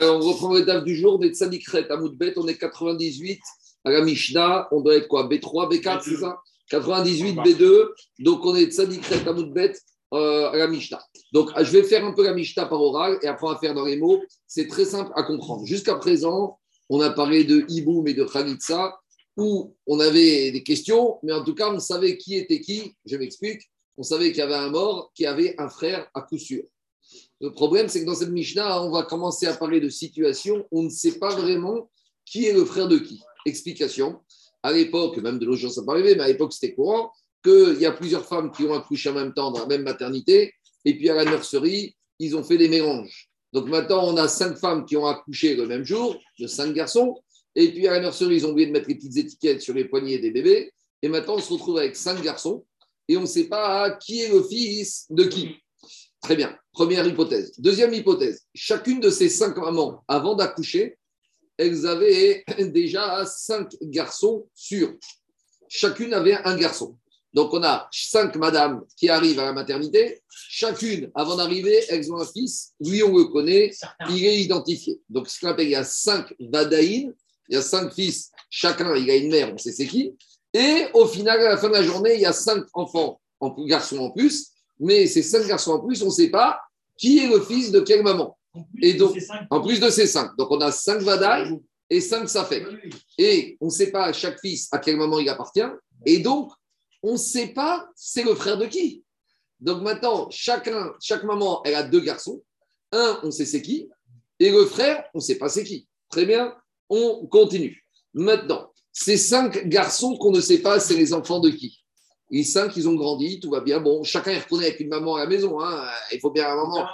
Alors, on reprend le DAF du jour, on est Tzanikret à Moudbet, on est 98 à la Mishnah, on doit être quoi B3, B4, c'est ça? 98, B2, donc on est Tzanikret à Moudbet euh, à la Mishnah. Donc, je vais faire un peu la Mishnah par oral et après on va faire dans les mots. C'est très simple à comprendre. Jusqu'à présent, on a parlé de Iboum et de Khalitsa où on avait des questions, mais en tout cas, on savait qui était qui. Je m'explique. On savait qu'il y avait un mort qui avait un frère à coup sûr. Le problème, c'est que dans cette Mishnah, on va commencer à parler de situation. On ne sait pas vraiment qui est le frère de qui. Explication. À l'époque, même de nos jours, ça peut arriver, mais à l'époque, c'était courant qu'il y a plusieurs femmes qui ont accouché en même temps dans la même maternité. Et puis à la nurserie, ils ont fait des mélanges. Donc maintenant, on a cinq femmes qui ont accouché le même jour, de cinq garçons. Et puis à la nurserie, ils ont oublié de mettre les petites étiquettes sur les poignets des bébés. Et maintenant, on se retrouve avec cinq garçons et on ne sait pas qui est le fils de qui. Très bien. Première hypothèse. Deuxième hypothèse. Chacune de ces cinq mamans, avant d'accoucher, elles avaient déjà cinq garçons sûrs. Chacune avait un garçon. Donc, on a cinq madames qui arrivent à la maternité. Chacune, avant d'arriver, elles ont un fils. Lui, on le connaît. Il est identifié. Donc, ce qu'on appelle, il y a cinq vadaïnes. Il y a cinq fils. Chacun, il a une mère. On sait c'est qui. Et au final, à la fin de la journée, il y a cinq enfants, en garçons en plus mais ces cinq garçons en plus, on ne sait pas qui est le fils de quelle maman. Et donc, en plus de ces cinq. Donc, on a cinq Vadaï et cinq Safek. Et on ne sait pas à chaque fils à quelle maman il appartient. Et donc, on ne sait pas c'est le frère de qui. Donc maintenant, chacun, chaque maman, elle a deux garçons. Un, on sait c'est qui. Et le frère, on ne sait pas c'est qui. Très bien, on continue. Maintenant, ces cinq garçons qu'on ne sait pas, c'est les enfants de qui? Les cinq, ils ont grandi, tout va bien. Bon, chacun est reconnaît avec une maman à la maison. Hein. Il faut bien un moment.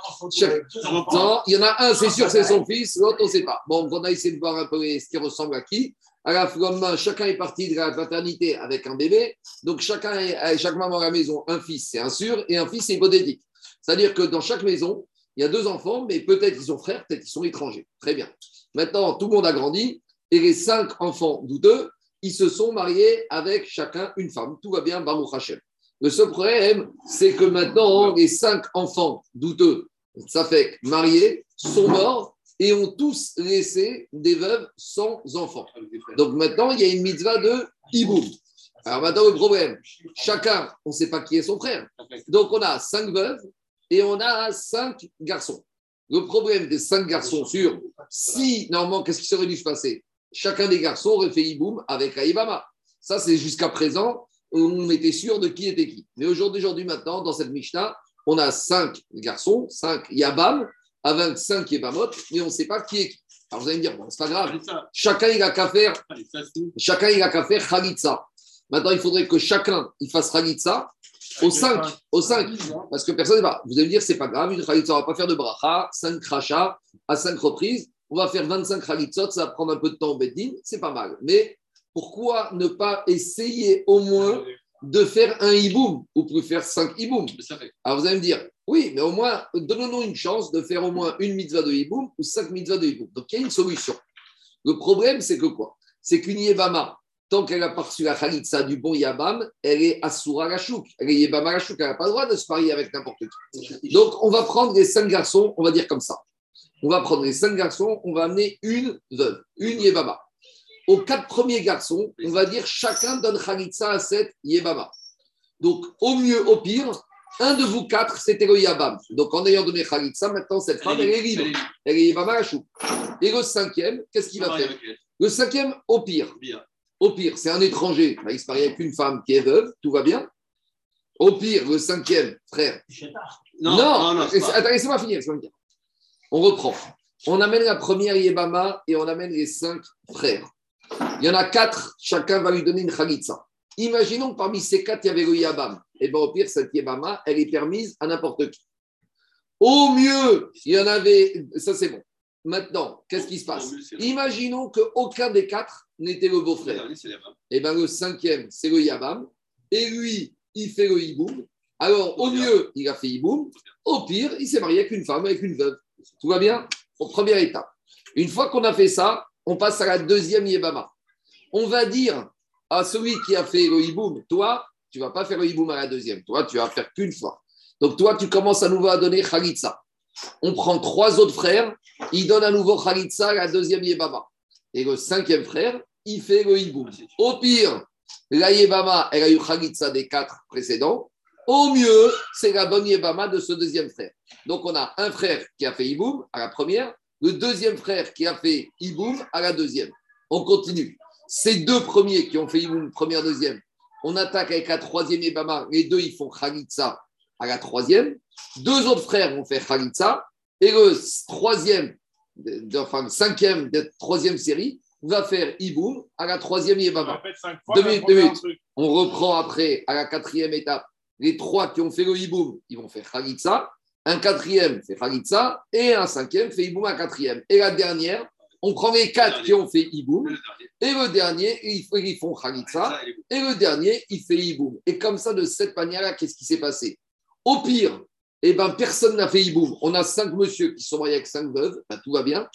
il y en a un, c'est sûr, c'est son fils. L'autre, on ne sait pas. Bon, on a essayé de voir un peu ce qui ressemble à qui. À la fois, chacun est parti de la paternité avec un bébé. Donc, chacun, est, chaque maman à la maison, un fils, c'est un sûr, et un fils, c'est hypothétique. C'est-à-dire que dans chaque maison, il y a deux enfants, mais peut-être ils sont frères, peut-être ils sont étrangers. Très bien. Maintenant, tout le monde a grandi, et les cinq enfants douteux, ils se sont mariés avec chacun une femme. Tout va bien, Baruch Hashem. Le seul problème, c'est que maintenant, les cinq enfants douteux, ça fait mariés, sont morts et ont tous laissé des veuves sans enfants. Donc maintenant, il y a une mitzvah de hiboum. Alors maintenant, le problème, chacun, on ne sait pas qui est son frère. Donc on a cinq veuves et on a cinq garçons. Le problème des cinq garçons sur si, normalement, qu'est-ce qui serait dû se passer? Chacun des garçons aurait fait Iboum avec Aïbama. Ça, c'est jusqu'à présent, on était sûr de qui était qui. Mais aujourd'hui, aujourd'hui, maintenant, dans cette Mishnah, on a cinq garçons, cinq Yabam, avec cinq Yabamot, mais on ne sait pas qui est qui. Alors vous allez me dire, bon, c'est pas grave. Chacun, il a qu'à faire, chacun, il a qu'à faire. Maintenant, il faudrait que chacun, il fasse Khalitsa au 5, au 5, parce que personne ne va. Vous allez me dire, c'est pas grave, une Khalitsa, on ne va pas faire de bracha, 5 crachats à 5 reprises on va faire 25 khalitzot, ça va prendre un peu de temps au Beddin, c'est pas mal. Mais pourquoi ne pas essayer au moins de faire un hiboum ou plus faire 5 hiboum? Alors vous allez me dire, oui, mais au moins, donnons-nous une chance de faire au moins une mitzvah de hiboum ou 5 mitzvahs de hiboum. Donc il y a une solution. Le problème, c'est que quoi? C'est qu'une yébama, tant qu'elle a perçu la khalitza du bon yabam, elle est assoura la chouk. Elle est yébama la chouk, elle n'a pas le droit de se marier avec n'importe qui. Donc on va prendre les 5 garçons, on va dire comme ça on va prendre les cinq garçons, on va amener une veuve, une yébama. Aux quatre premiers garçons, on va dire chacun donne Khalitsa à cette yébama. Donc, au mieux, au pire, un de vous quatre, c'était le yabam. Donc, en ayant donné Khalitsa, maintenant, cette femme, elle est libre. Elle est yébama à chou. Et le cinquième, qu'est-ce qu'il va faire Le cinquième, au pire. Au pire, c'est un étranger. Il se marie avec une femme qui est veuve, tout va bien. Au pire, le cinquième, frère. Non, non, non, attends, laissez-moi finir. On reprend. On amène la première Yébama et on amène les cinq frères. Il y en a quatre, chacun va lui donner une Khalitsa. Imaginons que parmi ces quatre, il y avait le Yabam. Et eh bien au pire, cette Yébama, elle est permise à n'importe qui. Au mieux, il y en avait. Ça, c'est bon. Maintenant, qu'est-ce qui se passe? Imaginons qu'aucun des quatre n'était le beau-frère. Et eh bien le cinquième, c'est le Yabam. Et lui, il fait le Hiboum. Alors, au mieux, il a fait Hiboum. Au pire, il s'est marié avec une femme, avec une veuve. Tout va bien première étape. Une fois qu'on a fait ça, on passe à la deuxième Yébama. On va dire à celui qui a fait le hiboum, toi, tu vas pas faire le hiboum à la deuxième. Toi, tu vas faire qu'une fois. Donc, toi, tu commences à nouveau à donner Khalitsa. On prend trois autres frères il donne à nouveau Khalitsa à la deuxième Yebama. Et le cinquième frère, il fait le hiboum. Au pire, la Yebama, elle a eu Khalitsa des quatre précédents. Au mieux, c'est la bonne Yebama de ce deuxième frère. Donc, on a un frère qui a fait hiboum à la première, le deuxième frère qui a fait hiboum à la deuxième. On continue. Ces deux premiers qui ont fait hiboum, première, deuxième, on attaque avec la troisième Yebama. Les deux, ils font Khalitsa à la troisième. Deux autres frères vont faire Khalitsa. Et le troisième, enfin le cinquième de troisième série, va faire Iboum à la troisième Yebama. Deux minutes, deux minutes. On reprend après à la quatrième étape. Les trois qui ont fait le Iboum, ils vont faire Khalitsa. Un quatrième fait Khalitsa et un cinquième fait Iboum à quatrième. Et la dernière, on prend les quatre qui ont fait Iboum et le dernier, ils font Khalitsa et le dernier, il fait Iboum. Et comme ça, de cette manière-là, qu'est-ce qui s'est passé? Au pire, eh ben, personne n'a fait Iboum. On a cinq monsieur qui sont mariés avec cinq veuves, ben, tout va bien.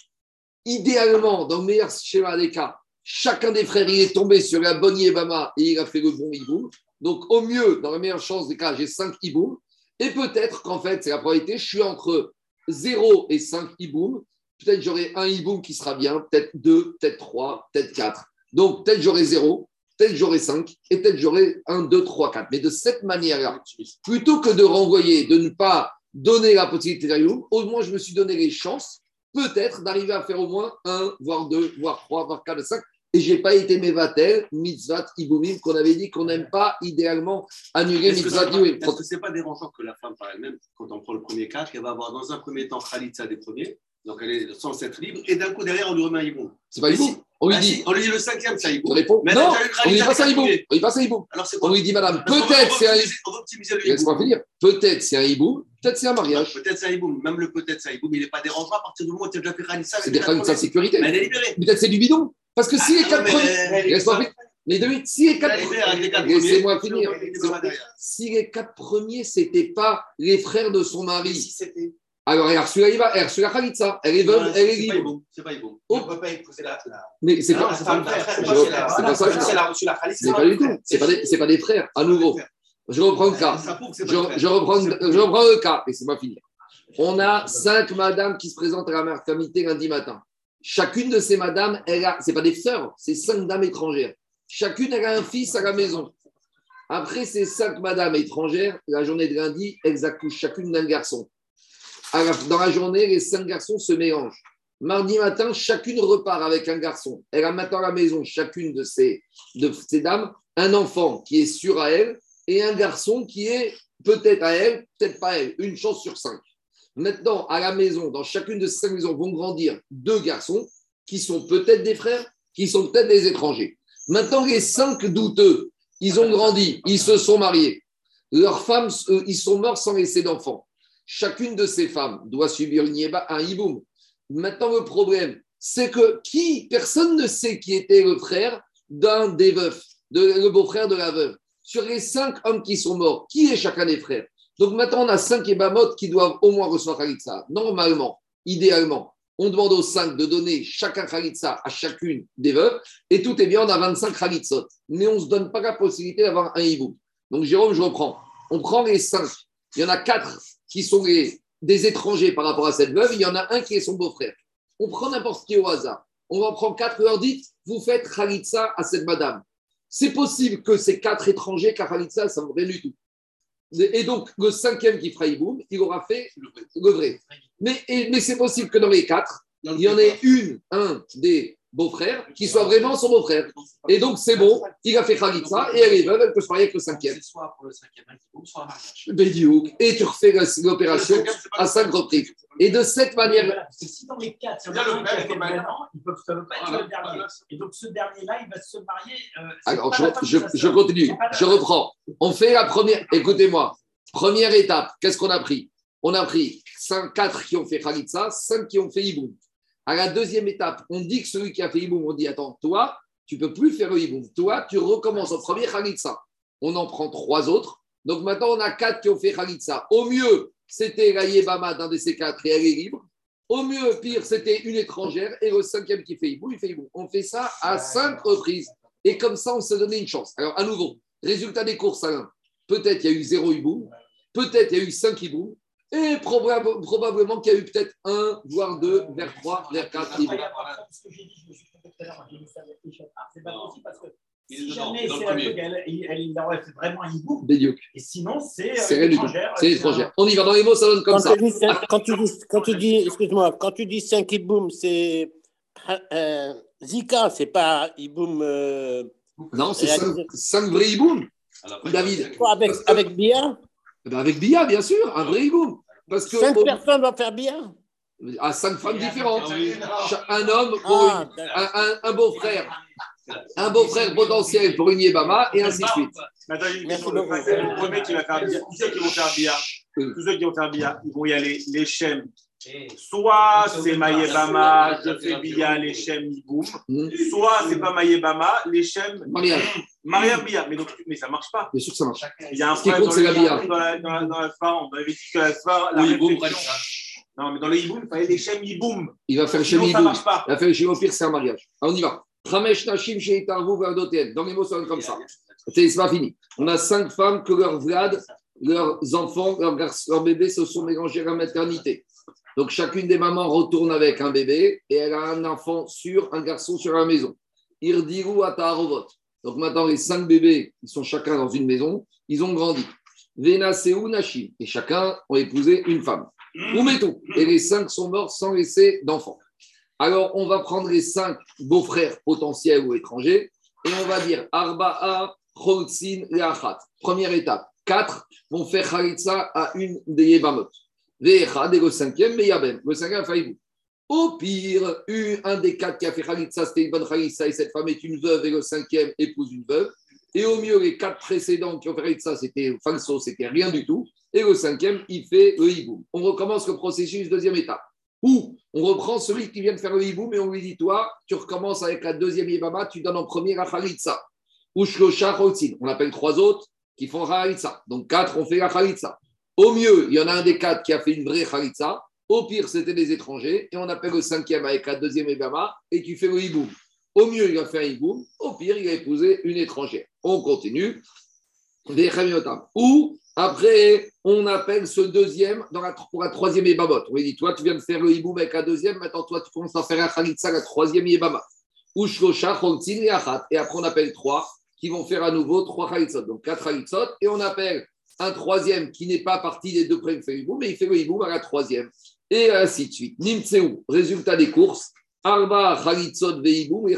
Idéalement, dans le meilleur schéma des cas, chacun des frères il est tombé sur la bonne Yébama et il a fait le bon Iboum. Donc, au mieux, dans la meilleure chance des cas, j'ai cinq Iboum. Et peut-être qu'en fait, c'est la probabilité, je suis entre 0 et 5 Iboum. Peut-être j'aurai un Iboum qui sera bien, peut-être 2, peut-être 3, peut-être 4. Donc, peut-être j'aurai 0, peut-être j'aurai 5, et peut-être j'aurai 1, 2, 3, 4. Mais de cette manière-là, plutôt que de renvoyer, de ne pas donner la possibilité d'Iboum, au moins je me suis donné les chances peut-être d'arriver à faire au moins un, voire deux, voire trois, voire quatre, cinq. Et je n'ai pas été mévatel, mitzvah, iboumim, qu'on avait dit qu'on n'aime pas idéalement annuler mitzvah, iboumim. Est-ce que ce n'est pas dérangeant que la femme par elle-même, quand on prend le premier cas, qu'elle va avoir dans un premier temps khalitza des premiers, donc elle est sans être libre, et d'un coup derrière on lui remet un hiboum. C'est pas hiboum. On lui Ah, dit. on lui dit le cinquième, c'est un hiboum. On répond. Mais non, déjà on lui un des hiboum. premiers. On lui passe un c'est On lui dit, madame, peut-être c'est un On va optimiser le finir. Peut-être c'est un hiboum, peut-être c'est un mariage. Peut-être c'est un hiboum. Même le peut-être c'est un hiboum, il n'est pas dérangeant à partir du moment où tu as déjà fait khalitza. C'est des khalitza sécurité. Mais elle est libérée. Peut-être c'est du bidon. Parce que si les Ah, quatre premiers. Les deux. Si les quatre premiers. Laissez-moi finir. Si les quatre premiers, c'était pas les frères de son mari, alors elle a reçu la, elle est veuve, elle est C'est pas libre. C'est pas. Oh. On ne peut pas épouser la. Mais c'est pas, c'est c'est pas ça c'est la khalitza. c'est pas du tout. C'est pas des, c'est pas des frères. À nouveau, je reprends le cas. C'est pas Je, reprends, je reprends le cas. Laissez-moi finir. On a cinq madames qui se présentent à la maternité lundi matin. Chacune de ces madames, elle a, pas des sœurs, c'est cinq dames étrangères. Chacune, elle a un fils à la maison. Après ces cinq madames étrangères, la journée de lundi, elles accouchent chacune d'un garçon. Dans la journée, les cinq garçons se mélangent. Mardi matin, chacune repart avec un garçon. Elle a maintenant à la maison, chacune de ces, de ces dames, un enfant qui est sûr à elle et un garçon qui est peut-être à elle, peut-être pas à elle. Une chance sur cinq. Maintenant, à la maison, dans chacune de ces cinq maisons, vont grandir deux garçons qui sont peut-être des frères, qui sont peut-être des étrangers. Maintenant, les cinq douteux, ils ont grandi, ils se sont mariés. Leurs femmes, euh, ils sont morts sans laisser d'enfants. Chacune de ces femmes doit subir un hiboum. Maintenant, le problème, c'est que qui, personne ne sait qui était le frère d'un des veufs, le beau-frère de la veuve. Sur les cinq hommes qui sont morts, qui est chacun des frères? Donc maintenant, on a cinq ébamot qui doivent au moins recevoir Khalitsa. Normalement, idéalement, on demande aux cinq de donner chacun Khalitsa à chacune des veuves, et tout est bien, on a 25 Khalitsot. Mais on ne se donne pas la possibilité d'avoir un hibou. Donc Jérôme, je reprends. On prend les cinq. Il y en a quatre qui sont des étrangers par rapport à cette veuve, il y en a un qui est son beau-frère. On prend n'importe qui au hasard. On en prend quatre et leur dit, vous faites Khalitsa à cette madame. C'est possible que ces quatre étrangers, car Khalitsa, ça ne vaut rien du. Et donc, le cinquième qui fera Iboum, il aura fait le vrai. Mais, mais c'est possible que dans les quatre, il y en ait une, un des beaux-frères qui soit vraiment son beau-frère. Et donc, c'est bon, il a fait Khalitsa et elle est veuve, elle peut se marier avec le cinquième. C'est soit pour le cinquième soit un mariage. Bédiouk. Et tu refais l'opération à cinq reprises. Et de cette manière, parce que si dans les quatre, il y a le qui est le pas être le dernier. Et donc ce dernier-là, il va se marier. euh, alors je, continue, je reprends. On fait la première, écoutez-moi, première étape, qu'est-ce qu'on a pris? On a pris 5, 4 qui ont fait Khalitsa, 5 qui ont fait Iboum. À la deuxième étape, on dit que celui qui a fait Iboum, on dit attends, toi, tu peux plus faire le Iboum. Toi, tu recommences au premier Khalitsa. On en prend trois autres. Donc maintenant, on a quatre qui ont fait Khalitsa. Au mieux, c'était la Yébama d'un de ces quatre et elle est libre. Au mieux, pire, c'était une étrangère et le cinquième qui fait Iboum, il fait Iboum. On fait ça à cinq reprises. Et comme ça, on s'est donné une chance. Alors, à nouveau, résultat des courses, Alain. Peut-être il y a eu zéro hiboum, peut-être il y a eu cinq hiboum, Et probab- probablement qu'il y a eu peut-être un, voire deux, vers trois, vers quatre hiboum. après, ce que j'ai dit, je me suis trompé tout à l'heure, j'ai mis ça avec les. Ah, C'est pas possible parce que si jamais c'est truc, elle, elle, fait vraiment un hibou. Et sinon, c'est euh, C'est étrangère. C'est étrangère. On y va dans les mots, ça donne comme Quand ça. quand tu dis, quand tu dis, excuse-moi, quand tu dis 5 iboum, c'est euh, Zika, c'est pas iboum euh, Non, c'est Et à- cinq, cinq vrais hiboum. La David. quoi, avec, avec Bia Eh ben, avec Bia, bien sûr, un vrai hiboum. Parce que 5 au- personnes vont faire Bia à cinq femmes différentes. Ah Un homme pour Ah, une- un, un- un beau-frère, un beau-frère potentiel pour une Yébama, et ainsi de suite. J'ai une Merci question. Le, premier qui va faire bia, tous ceux qui vont faire bia, Oui. tous ceux qui vont faire bia, ils vont y aller les Shem. Soit c'est Maïebama, je fais bia, les Shem, Iboum. Hmm. Soit c'est pas Shem, Mariage, Maria bia. Mais, donc, mais ça marche pas. bien sûr que ça marche. Il y a un Ce qui problème compte, dans, la bia. dans la, dans, la, dans la. On avait dit que la réflexion. Non, mais dans le Iboum, il fallait les Shem, Iboum. Il va faire chez Sinon, ça marche pas. Il va faire chez au pire, c'est un mariage. Alors, on y va. Ramesh Nashim chez. Dans les mots, ça comme ça. C'est pas fini. On a cinq femmes que leurs Vlad, leurs enfants, leurs, garçons- leurs bébés se sont mélangés à la maternité. Donc chacune des mamans retourne avec un bébé et elle a un enfant sur, un garçon sur la maison. Irdiru Ataharovot. Donc maintenant, les cinq bébés, ils sont chacun dans une maison, ils ont grandi. Venaseu Nashim. Et chacun ont épousé une femme. Oumetou. Et les cinq sont morts sans laisser d'enfants. Alors, on va prendre les cinq beaux-frères potentiels ou étrangers et on va dire Arba'a, Cholzin, Leachat. Première étape. Quatre vont faire Khalitsa à une des Yebamot. Ve'echad et le cinquième, Meyabem. Le cinquième, Faïbou. Au pire, un des quatre qui a fait Khalitsa, c'était une bonne Khalitsa et cette femme est une veuve et le cinquième épouse une veuve. Et au mieux, les quatre précédents qui ont fait Khalitsa, c'était falso, c'était rien du tout. Et le cinquième, il fait le. On recommence le processus, deuxième étape. Ou on reprend celui qui vient de faire le hibou, mais on lui dit Toi, tu recommences avec la deuxième Yébama, tu donnes en premier la Khalitsa. Ou Shlosha. On appelle trois autres qui font Khalitsa. Donc quatre ont fait la Khalitsa. Au mieux, il y en a un des quatre qui a fait une vraie Khalitsa. Au pire, c'était des étrangers. Et on appelle le cinquième avec la deuxième Yébama et tu fais le hibou. Au mieux, il a fait un hibou. Au pire, il a épousé une étrangère. On continue. Des. Ou après, on appelle ce deuxième pour la troisième Yébamot. On lui dit, toi, tu viens de faire le hiboum avec la deuxième, maintenant, toi, tu commences à faire la Khalitsa, la troisième Yébama. Ou Shlosha, Chontzin et Achat. Et après, on appelle trois qui vont faire à nouveau trois Khalitzot. Donc, quatre Khalitzot. Et on appelle un troisième qui n'est pas parti des deux premiers fait mais il fait le hiboum à la troisième. Et ainsi de suite. Nimtseu, résultat des courses. Arba Khalitzot Veiboum et.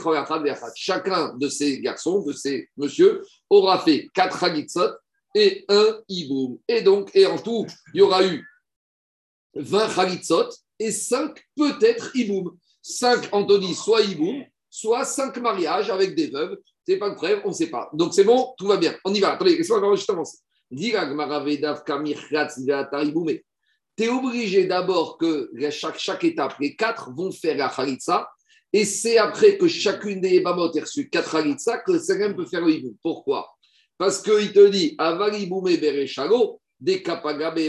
Chacun de ces garçons, de ces monsieur, aura fait quatre Khalitzot et un hiboum. Et donc, et en tout, il y aura eu 20 Khalitzot et 5 peut-être hiboum. 5 Anthony, soit hiboum, soit 5 mariages avec des veuves. C'est pas le problème, on ne sait pas. Donc c'est bon, tout va bien. On y va. Attendez, laissez-moi juste avancer. Tu es obligé d'abord que chaque, chaque étape, les quatre vont faire la Khalitsa. Et c'est après que chacune des Ebamot ait reçu quatre Khalitsa que le cinquième peut faire le hiboum. Pourquoi? Parce qu'il te dit, Avaliboumé Bereshalo, des Kapagabe.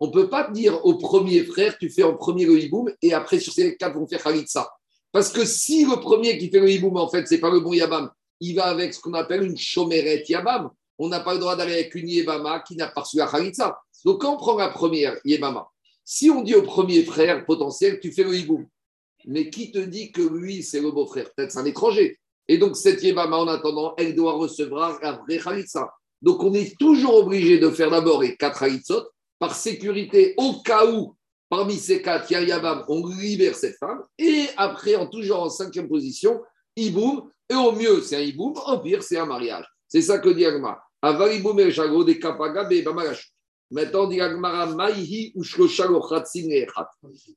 On ne peut pas te dire au premier frère, tu fais en premier le hiboum et après sur ces quatre vont faire Khalitsa. Parce que si le premier qui fait le hiboum, en fait, c'est pas le bon Yabam, il va avec ce qu'on appelle une chomeret Yabam. On n'a pas le droit d'aller avec une Yebama qui n'a pas reçu la Khalitsa. Donc quand on prend la première Yebama, si on dit au premier frère potentiel, tu fais le hiboum, mais qui te dit que lui, c'est le beau-frère? Peut-être c'est un étranger. Et donc cette Yebama, en attendant, elle doit recevoir la vraie Khalitsa. Donc on est toujours obligé de faire d'abord les quatre Khalitsot par sécurité au cas où parmi ces quatre, Yabam, on libère cette femme. Et après, en toujours en cinquième position, Iboum. Et au mieux, c'est un Iboum. Au pire, c'est un mariage. C'est ça que dit Agma. De Bamalash. Maintenant, dit.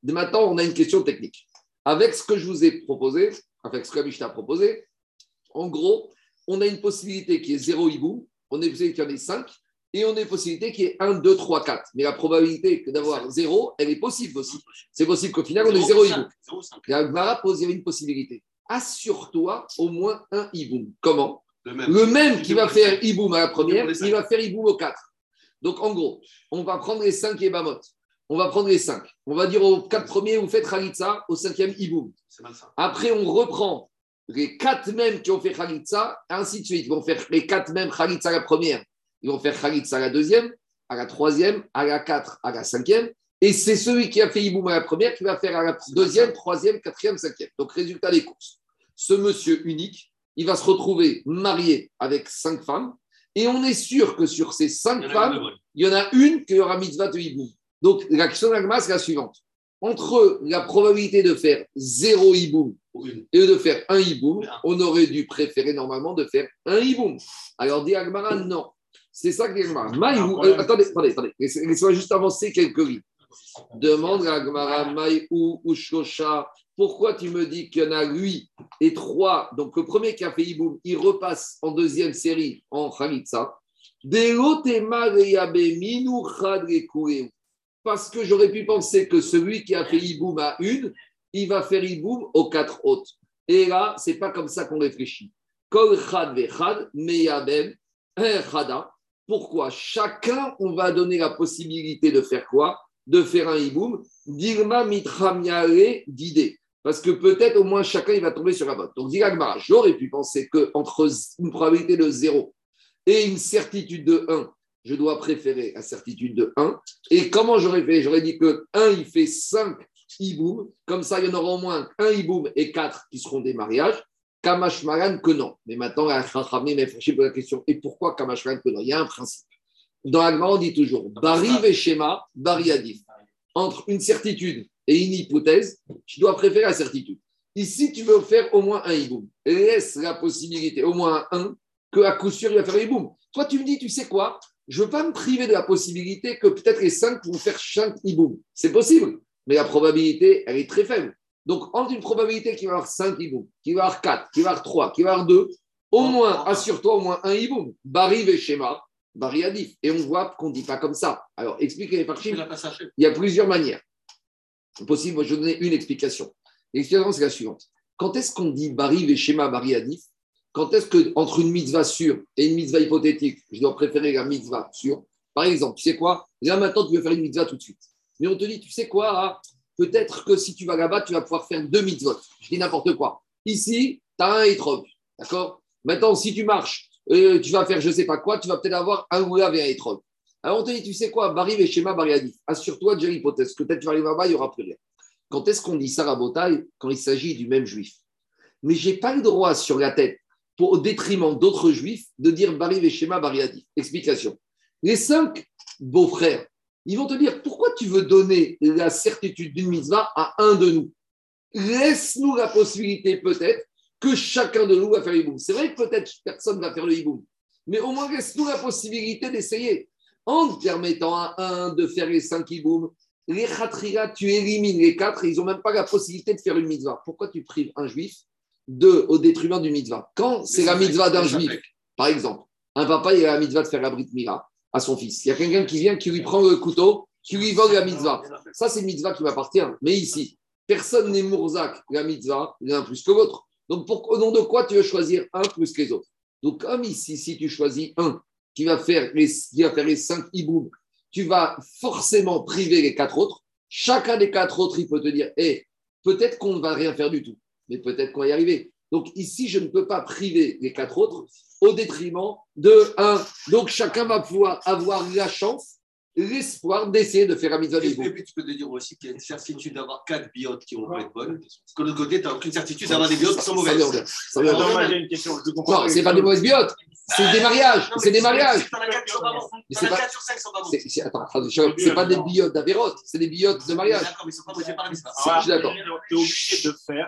Maintenant, on a une question technique. Avec ce que je vous ai proposé, avec ce que Mishnah a proposé, en gros, on a une possibilité qui est 0 Iboum, on a une possibilité qu'il y en ait 5, et on a une possibilité qui est 1, 2, 3, 4. Mais la probabilité d'avoir 0, elle est possible aussi. C'est possible qu'au final, on ait 0 Iboum. 0,5. Et Agmara pose une possibilité. Assure-toi au moins un Iboum. Comment? Le même. Le même qui va faire cinq. Iboum à la première, cinq. il va faire Iboum au 4. Donc en gros, on va prendre les 5 Yebamot. On va prendre les 5. On va dire aux 4 premiers, vous faites Khalitsa, au 5e Iboum. Après, on reprend les 4 mêmes qui ont fait Khalitsa, ainsi de suite. Ils vont faire les 4 mêmes Khalitsa la première, ils vont faire Khalitsa la deuxième. à la troisième, à la quatre, à la cinquième. Et c'est celui qui a fait Iboum à la première qui va faire à la deuxième, troisième, quatrième, cinquième. Donc, résultat des courses. Ce monsieur unique, il va se retrouver marié avec cinq femmes. Et on est sûr que sur ces cinq femmes, il y en a une qui aura mitzvah de Iboum. Donc, la question de l'agma, c'est la suivante. Entre la probabilité de faire zéro Iboum et de faire un Iboum, on aurait dû préférer normalement de faire un Iboum. Alors, dit Agmara, non. C'est ça que dit Agmara. Euh, attendez, attendez, attendez. Laissez- Laissez-moi juste avancer quelques lignes. Demande à Agmara, Maïou ou Shosha, pourquoi tu me dis qu'il y en a lui et trois? Donc, le premier qui a fait Iboum, il repasse en deuxième série en Khalitsa. Parce que j'aurais pu penser que celui qui a fait Iboum à une, il va faire Iboum aux quatre autres. Et là, c'est pas comme ça qu'on réfléchit. Kol chad vechad, meyabem, un chada. Pourquoi? Chacun, on va donner la possibilité de faire quoi? De faire un Iboum. Dirma mitramiare d'idée. Parce que peut-être au moins chacun, il va tomber sur la bonne. Donc, dit j'aurais pu penser qu'entre une probabilité de 0 et une certitude de 1, je dois préférer la certitude de 1. Et comment j'aurais fait? J'aurais dit que 1, il fait 5 hiboum. Comme ça, il y en aura au moins un hiboum et 4 qui seront des mariages. Kamashmaran que non. Mais maintenant, la Chachamim est fâché pour la question. Et pourquoi Kamashmaran que non? Il y a un principe. Dans l'Agma, on dit toujours Bari Veshema, Bari Adif. Entre une certitude et une hypothèse, tu dois préférer la certitude. Ici, tu veux faire au moins un hiboum. Laisse la possibilité, au moins un, que à coup sûr, il va faire un hiboum. Toi, tu me dis, tu sais quoi? Je ne veux pas me priver de la possibilité que peut-être les cinq vont faire cinq hiboum. C'est possible, mais la probabilité, elle est très faible. Donc, entre une probabilité qu'il va y avoir 5 hiboum, qu'il va y avoir 4, qu'il va y avoir 3, qu'il va y avoir 2, au moins, assure-toi au moins un hiboum. Bari et schéma, Bari Adif. Et on voit qu'on ne dit pas comme ça. Alors, expliquez les parchim. Il y a plusieurs manières. Possible, je vais donner une explication. L'explication, c'est la suivante. Quand est-ce qu'on dit Bari et schéma, Bari Adif Quand est-ce que entre une mitzvah sûre et une mitzvah hypothétique, je dois préférer la mitzvah sûre? Par exemple, tu sais quoi? Là, maintenant, tu veux faire une mitzvah tout de suite. Mais on te dit, tu sais quoi? Ah, Peut-être que si tu vas là-bas, tu vas pouvoir faire deux mitzvot. Je dis n'importe quoi. Ici, tu as un étrog. D'accord? Maintenant, si tu marches, euh, tu vas faire je ne sais pas quoi, tu vas peut-être avoir un oulav et un étrog. Alors on te dit, tu sais quoi Bari et schéma, Bari Adif. Assure-toi déjà l'hypothèse. que Peut-être tu vas arriver là-bas, il n'y aura plus rien. Quand est-ce qu'on dit ça, Rabotaille Quand il s'agit du même juif? Mais je n'ai pas le droit sur la tête, au détriment d'autres juifs, de dire Bari et schéma, Bari Adif. Explication. Les cinq beaux-frères, ils vont te dire pourquoi tu veux donner la certitude d'une mitzvah à un de nous? Laisse-nous la possibilité peut-être que chacun de nous va faire hiboum. C'est vrai que peut-être personne ne va faire le hiboum, mais au moins laisse-nous la possibilité d'essayer. En permettant à un de faire les cinq hiboum, les khatriga, tu élimines les quatre et ils n'ont même pas la possibilité de faire une mitzvah. Pourquoi tu prives un juif de, au détriment du mitzvah? Quand c'est la mitzvah d'un juif, par exemple, un papa, il a la mitzvah de faire la brit mila à son fils. Il y a quelqu'un qui vient, qui lui prend le couteau, qui lui vole la mitzvah. Ça, c'est une mitzvah qui m'appartient. Mais ici, personne n'est mourzak la mitzvah l'un plus que l'autre. Donc, pour, au nom de quoi tu veux choisir un plus que les autres? Donc, comme ici, si tu choisis un qui va faire les, qui va faire les cinq tu vas forcément priver les quatre autres. Chacun des quatre autres, il peut te dire, hé, peut-être qu'on ne va rien faire du tout, mais peut-être qu'on va y arriver. Donc, ici, je ne peux pas priver les quatre autres au détriment de un. Donc, chacun va pouvoir avoir la chance, l'espoir d'essayer de faire la mise à Et niveau. puis tu peux te dire aussi qu'il y a une certitude d'avoir quatre biotes qui vont être bonnes? Parce que de l'autre côté, tu n'as aucune certitude d'avoir des biotes qui sont Ça mauvaises. ça. Attends, moi, j'ai une question. Je Non, c'est pas des mauvaises biotes, c'est des mariages, Non, c'est des mariages. T'en as 4 qui sont pas bons. Mais T'en c'est as pas- 4 sur 5 qui sont pas bons. Attends, c'est pas des biotes d'Avérote, c'est des biotes de mariage. D'accord, mais ils sont pas. J'ai pas la mise. C'est- je suis d'accord. Tu es obligé de faire.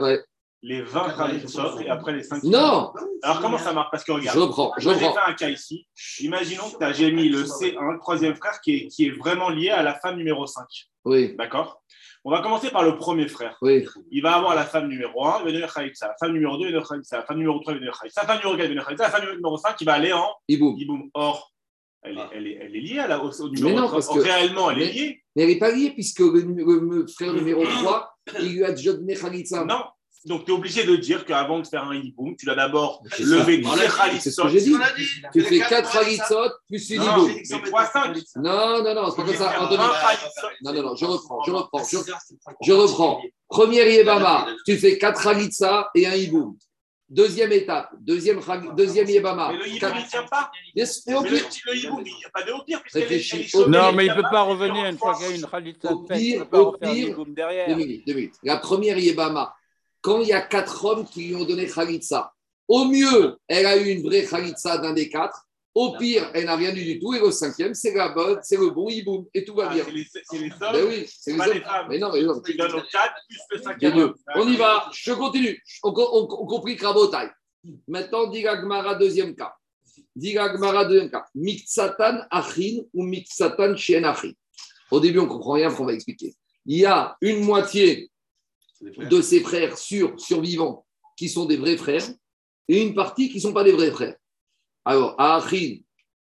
Les 20 Khalifot et après les 5 Non, Alors, comment ça marche? Parce que je regarde, reprends, je moi, j'ai reprends. fait un cas ici. Imaginons que tu as mis le C1, le troisième frère, qui est, qui est vraiment lié à la femme numéro 5. Oui, D'accord? On va commencer par le premier frère. oui, Il va avoir la femme numéro 1, il va devenir Khalifsa. La femme numéro 2, il va devenir. La femme numéro 3, il va devenir. La femme numéro 4, il va devenir. La femme numéro 5, il va aller en Iboum. Iboum. Or, elle est, elle est, elle est liée à la, au, au Mais numéro non, 3. parce que- réellement, elle est mais- liée. Mais elle n'est pas liée puisque le, le- le frère numéro 3, il lui a déjà donné Khalitsa. Non. Donc, tu es obligé de dire qu'avant de faire un Iboum, tu dois d'abord lever ça. 10 C'est ce que j'ai dit. Tu fais quatre 4 Khalitsa. Khalitsot plus une Non, Iboum. mais 3, 5. Non, non, non, c'est pas comme ça. Non, non, non, je reprends, je reprends. Je, je reprends. Premier Yébama, tu fais 4 Khalitsa et un Iboum. Deuxième étape, deuxième, deuxième Yébama. Mais le hiboum, il ne tient pas. Mais Mais au le, pire, le hiboum, il n'y a pas de au pire. Non, mais il ne peut pas revenir une fois qu'il y a une khalitza Au pire- au pire- hiboum Deux minutes, deux minutes. La première Yébama, quand il y a quatre hommes qui lui ont donné Khalitsa, au mieux, elle a eu une vraie Khalitsa d'un des quatre. Au pire, elle n'a rien eu du tout. Et le cinquième, c'est la bonne, c'est le bon hiboum. Et tout va Ah, bien. C'est les, c'est les Ben hommes oui, c'est les hommes. les femmes. Mais non, mais non. donnent 4 plus le cinquième. On y va, je continue. On, on, on compris Krabotai. Maintenant, Diga Gmara, deuxième cas. Diga Gmara, deuxième cas. Miksatan Achin ou Miksatan Shien Achin. Au début, on ne comprend rien, qu'on va expliquer. Il y a une moitié de ses frères sur, survivants qui sont des vrais frères et une partie qui ne sont pas des vrais frères. Alors, à Achin,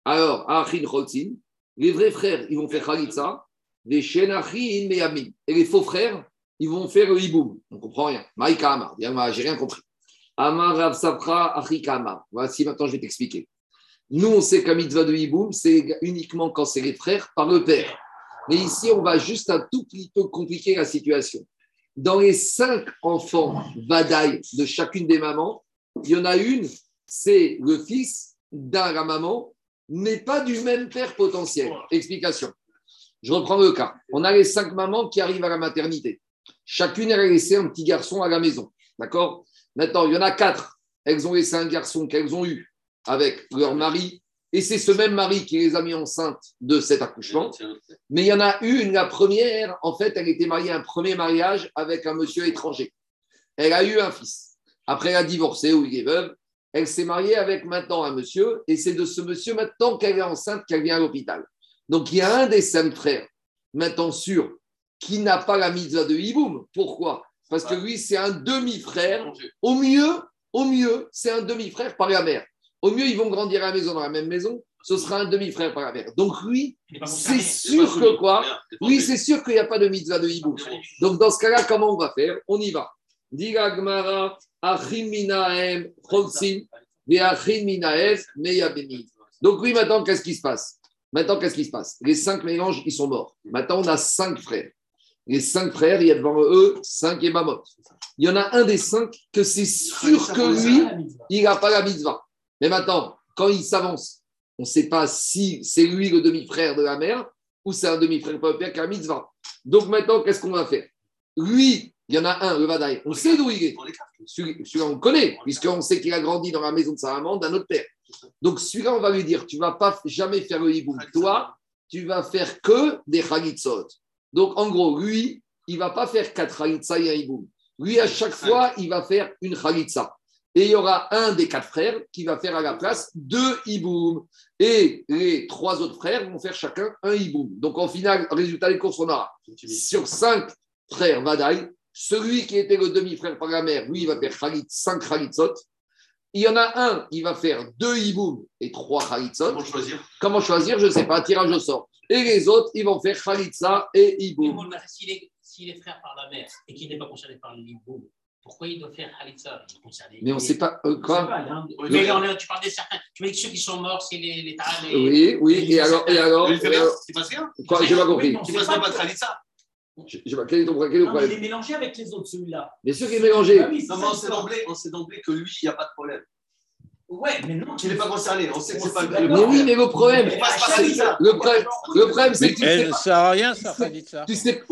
alors, à Achin les vrais frères, ils vont faire Khalitsa, les Shen Achin Meyamin. Et les faux frères, ils vont faire le hiboum. On ne comprend rien. Maïka Amar, j'ai rien compris. Amar Rav Safra Achika. Voici, maintenant, je vais t'expliquer. Nous, on sait qu'un mitzvah de hiboum, c'est uniquement quand c'est les frères par le père. Mais ici, on va juste un tout petit peu compliquer la situation. Dans les cinq enfants Vadaï de chacune des mamans, il y en a une, c'est le fils d'un maman, mais pas du même père potentiel. Explication. Je reprends le cas. On a les cinq mamans qui arrivent à la maternité. Chacune a laissé un petit garçon à la maison. D'accord? Maintenant, il y en a quatre. Elles ont laissé un garçon qu'elles ont eu avec leur mari. Et c'est ce même mari qui les a mis enceintes de cet accouchement. Mais il y en a une, la première, en fait, elle était mariée à un premier mariage avec un monsieur étranger. Elle a eu un fils. Après, elle a divorcé ou il est veuve. Elle s'est mariée avec maintenant un monsieur. Et c'est de ce monsieur maintenant qu'elle est enceinte qu'elle vient à l'hôpital. Donc, il y a un des cinq frères, maintenant sûr, qui n'a pas la mitzvah de Hiboum. Pourquoi? Parce que lui, c'est un demi-frère. Au mieux, au mieux, c'est un demi-frère par la mère. Au mieux, ils vont grandir à la maison, dans la même maison. Ce sera un demi-frère par la mère. Donc, lui, c'est sûr que quoi Oui, c'est sûr qu'il n'y a pas de mitzvah de Hiboum. Donc, dans ce cas-là, comment on va faire? On y va. Diga Gmara, et. Donc, oui, maintenant, qu'est-ce qui se passe? Maintenant, qu'est-ce qui se passe? Les cinq mélanges, ils sont morts. Maintenant, on a cinq frères. Les cinq frères, il y a devant eux cinq émamotes. Il y en a un des cinq que c'est sûr que lui, il n'a pas la mitzvah. Mais maintenant, quand il s'avance, on ne sait pas si c'est lui le demi-frère de la mère ou c'est un demi-frère pas père qui a mitzvah. Donc maintenant, qu'est-ce qu'on va faire? Lui, il y en a un, le Vadaï, on sait d'où il est. Celui- Celui-là, on le connaît, puisqu'on sait qu'il a grandi dans la maison de sa maman d'un autre père. Donc celui-là, on va lui dire, tu ne vas pas jamais faire le hiboum. Toi, tu vas faire que des chalitzot. Donc en gros, lui, il ne va pas faire quatre chalitza et un hiboum. Lui, à chaque fois, il va faire une chalitza. Et il y aura un des quatre frères qui va faire à la place deux hiboum. Et les trois autres frères vont faire chacun un hiboum. Donc en final, résultat des courses, on aura sur cinq frères Vadaï, celui qui était le demi-frère par la mère, lui, il va faire khalit, cinq khalitzot. Il y en a un, il va faire deux hiboum et trois khalitzot. Comment choisir? Comment choisir? Je ne sais pas, tirage au sort. Et les autres, ils vont faire khalitza et hiboum. S'il est, frère par la mère et qu'il n'est pas concerné par le hiboum, pourquoi il doit faire Khalitsa. Mais on ne sait pas euh, quoi? pas, Oui, Mais mais- on tu parles des certains. Tu m'as dit que ceux qui sont morts, c'est les, les Tahal et- Oui, oui. Et alors, et alors, et rien, alors? il passe rien. quoi, j'ai pas compris. Tu c'est passes pas- pas pas de ça. Je- je pas, Quel est ton quel est Non, mais il problème? est mélangé avec les autres, celui-là. Bien sûr qu'il est mélangé. Ah oui, c'est Non, mais on sait d'emblée que lui, il n'y a pas de problème. Ouais, mais non. Il n'est pas concerné. On sait que c'est pas le Mais Mais oui, mais le problème, le problème, le problème c'est que tu sais elle ne sert à rien, ça, khalitza. Tu sais,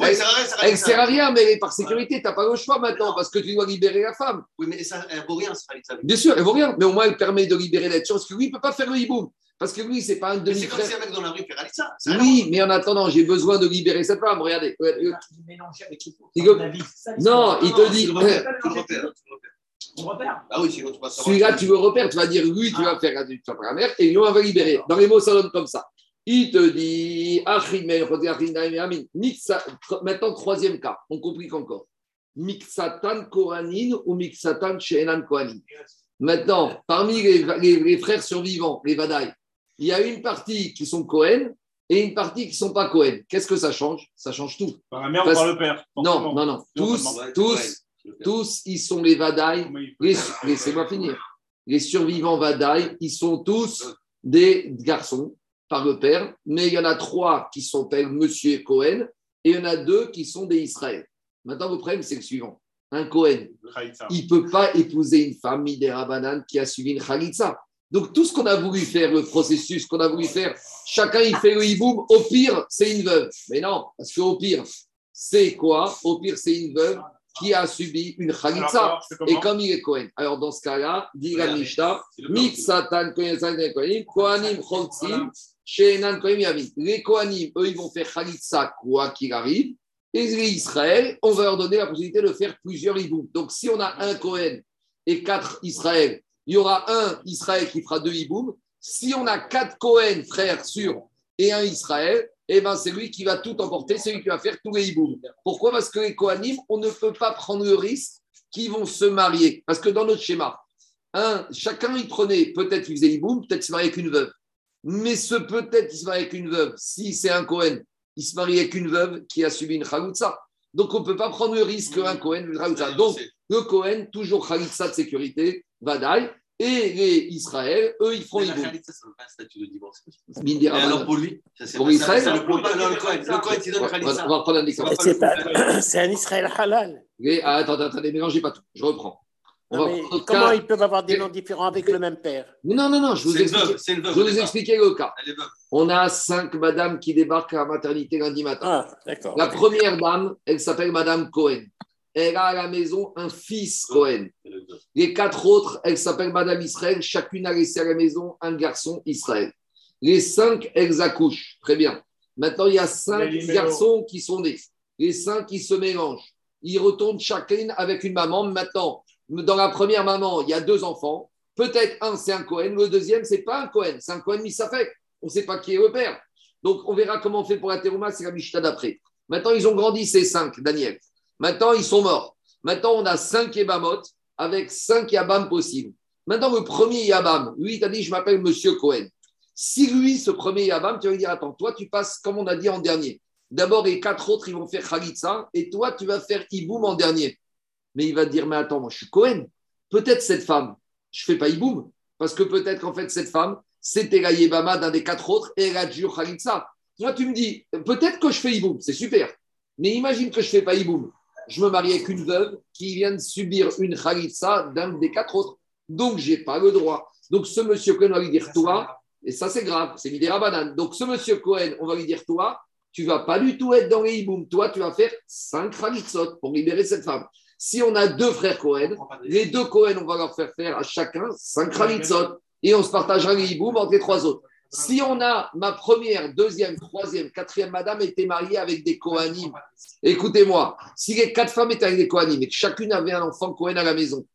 elle, sert à rien, mais par sécurité, tu n'as pas le choix maintenant parce que tu dois libérer la femme. Oui, mais ça, elle vaut rien, Khalitza. Bien sûr, elle vaut rien, mais au moins elle permet de libérer l'être parce que lui, il ne peut pas faire le hiboum. Parce que lui, c'est pas un Mais c'est comme demi-frère. si un mec dans la rue fait rien. Oui, mais en attendant, j'ai besoin de libérer cette femme. Regardez. Euh, Il est mélangé avec les ça, Non, il te dit. On repère. Ah oui, sinon tu passes Celui-là, tu le repères, tu vas dire lui, tu vas faire tu vas faire la mère, et lui, on va libérer. Dans les mots, ça donne comme ça. Il te dit, maintenant, troisième cas, on complique encore. Mixatan Koranin ou Mixatan Sheenan Kohanin. Maintenant, parmi les, les- les frères survivants, les Vadaï, il y a une partie qui sont Cohen et une partie qui ne sont pas Cohen. Qu'est-ce que ça change? Ça change tout. Par la mère ou Parce- par le père Non, non, non. Tous, tous. Tous, ils sont les Vadaï Laissez-moi finir. Les survivants Vadaï, ils sont tous des garçons par le père, mais il y en a trois qui s'appellent Monsieur Cohen et il y en a deux qui sont des Israël. Maintenant, le problème, c'est le suivant. un Cohen, il ne peut pas épouser une femme Midera Banane qui a suivi une Khalitsa. Donc, tout ce qu'on a voulu faire, le processus qu'on a voulu faire, chacun il fait le hiboum. Au pire, c'est une veuve. Mais non, parce qu'au pire, c'est quoi? Au pire, c'est une veuve qui a subi une c'est Et comme il est Cohen. Alors, dans ce cas-là, dit la Mishnah. Mitzatan Kohen Kohanim, Kohanim Choltzim, Shenan Kohen Yavim. Les Kohanim, eux, ils vont faire Khalitsa quoi qu'il arrive. Et les Israël, on va leur donner la possibilité de faire plusieurs hiboum. Donc, si on a un Kohen et quatre Israël, il y aura un Israël qui fera deux hiboum. Si on a quatre Kohen, frères sûrs, et un Israël, eh ben, c'est lui qui va tout emporter, c'est lui qui va faire tous les hiboum. Pourquoi? Parce que les Kohanim, on ne peut pas prendre le risque qu'ils vont se marier. Parce que dans notre schéma, un, chacun il prenait, peut-être il faisait hiboum, peut-être il se mariait avec une veuve. Mais ce peut-être il se marie avec une veuve, si c'est un Cohen, il se marie avec une veuve qui a subi une chaloutza. Donc on ne peut pas prendre le risque qu'un Cohen une chaloutza. Donc le Cohen, toujours chaloutza de sécurité, vadaï, et les Israël, eux, ils feront Mais la hiboum. Khalitsa, ça ne veut pas un statut de divorce. Mine des Et alors pour lui ça, c'est Pour Israël ça, Le, le Cohen, le Cohen, donne on va- reprendre un exemple. Ça C'est un Israël halal. Les- ah, attendez, attendez, mélangez pas tout. Je reprends. Non, mais comment cas- ils peuvent avoir des noms différents avec le même père? Non, non, non, je vous explique. Je vais vous expliquer le cas. On a cinq madames qui débarquent à la maternité lundi matin. Ah, d'accord. La première dame, elle s'appelle Madame Cohen. Elle a à la maison un fils Cohen. Est veuve. Les quatre autres, elles s'appellent Madame Israël. Chacune a laissé à la maison un garçon Israël. Les cinq, elles accouchent. Très bien. Maintenant, il y a cinq garçons qui sont nés. Les cinq qui se mélangent. Ils retournent chacune avec une maman. Maintenant, dans la première maman, il y a deux enfants. Peut-être un, c'est un Cohen. Le deuxième, c'est pas un Cohen. C'est un Cohen Misafek. On ne sait pas qui est le père. Donc, on verra comment on fait pour la terouma. C'est la Mishnah d'après. Maintenant, ils ont grandi, ces cinq, Daniel. Maintenant, ils sont morts. Maintenant, on a cinq Yabamot avec cinq Yabam possibles. Maintenant, le premier Yabam, lui, il t'a dit, je m'appelle Monsieur Cohen. Si lui, ce premier Yabam, tu vas lui dire, attends, toi, tu passes comme on a dit en dernier. D'abord, les quatre autres, ils vont faire Khalitsa, et toi, tu vas faire Iboum en dernier. Mais il va te dire, mais attends, moi, je suis Cohen. Peut-être cette femme, je fais pas Iboum, parce que peut-être qu'en fait, cette femme, c'était la Yébama d'un des quatre autres, et elle a. Moi, tu me dis, peut-être que je fais Iboum, c'est super. Mais imagine que je fais pas Iboum. Je me marie avec une veuve qui vient de subir une Khalitsa d'un des quatre autres. Donc, j'ai pas le droit. Donc, ce monsieur Cohen va lui dire, toi, et ça, c'est grave, c'est Midera Banane. Donc, ce monsieur Cohen, on va lui dire, toi, tu vas pas du tout être dans les hiboum. Toi, tu vas faire cinq Khalitsot pour libérer cette femme. Si on a deux frères Cohen, les deux Cohen, on va leur faire faire à chacun cinq Khalitsot. Et on se partagera les hiboum entre les trois autres. Si on a ma première, deuxième, troisième, quatrième madame était mariée avec des Kohanim, écoutez-moi, si les quatre femmes étaient avec des Kohanim et que chacune avait un enfant Cohen à la maison,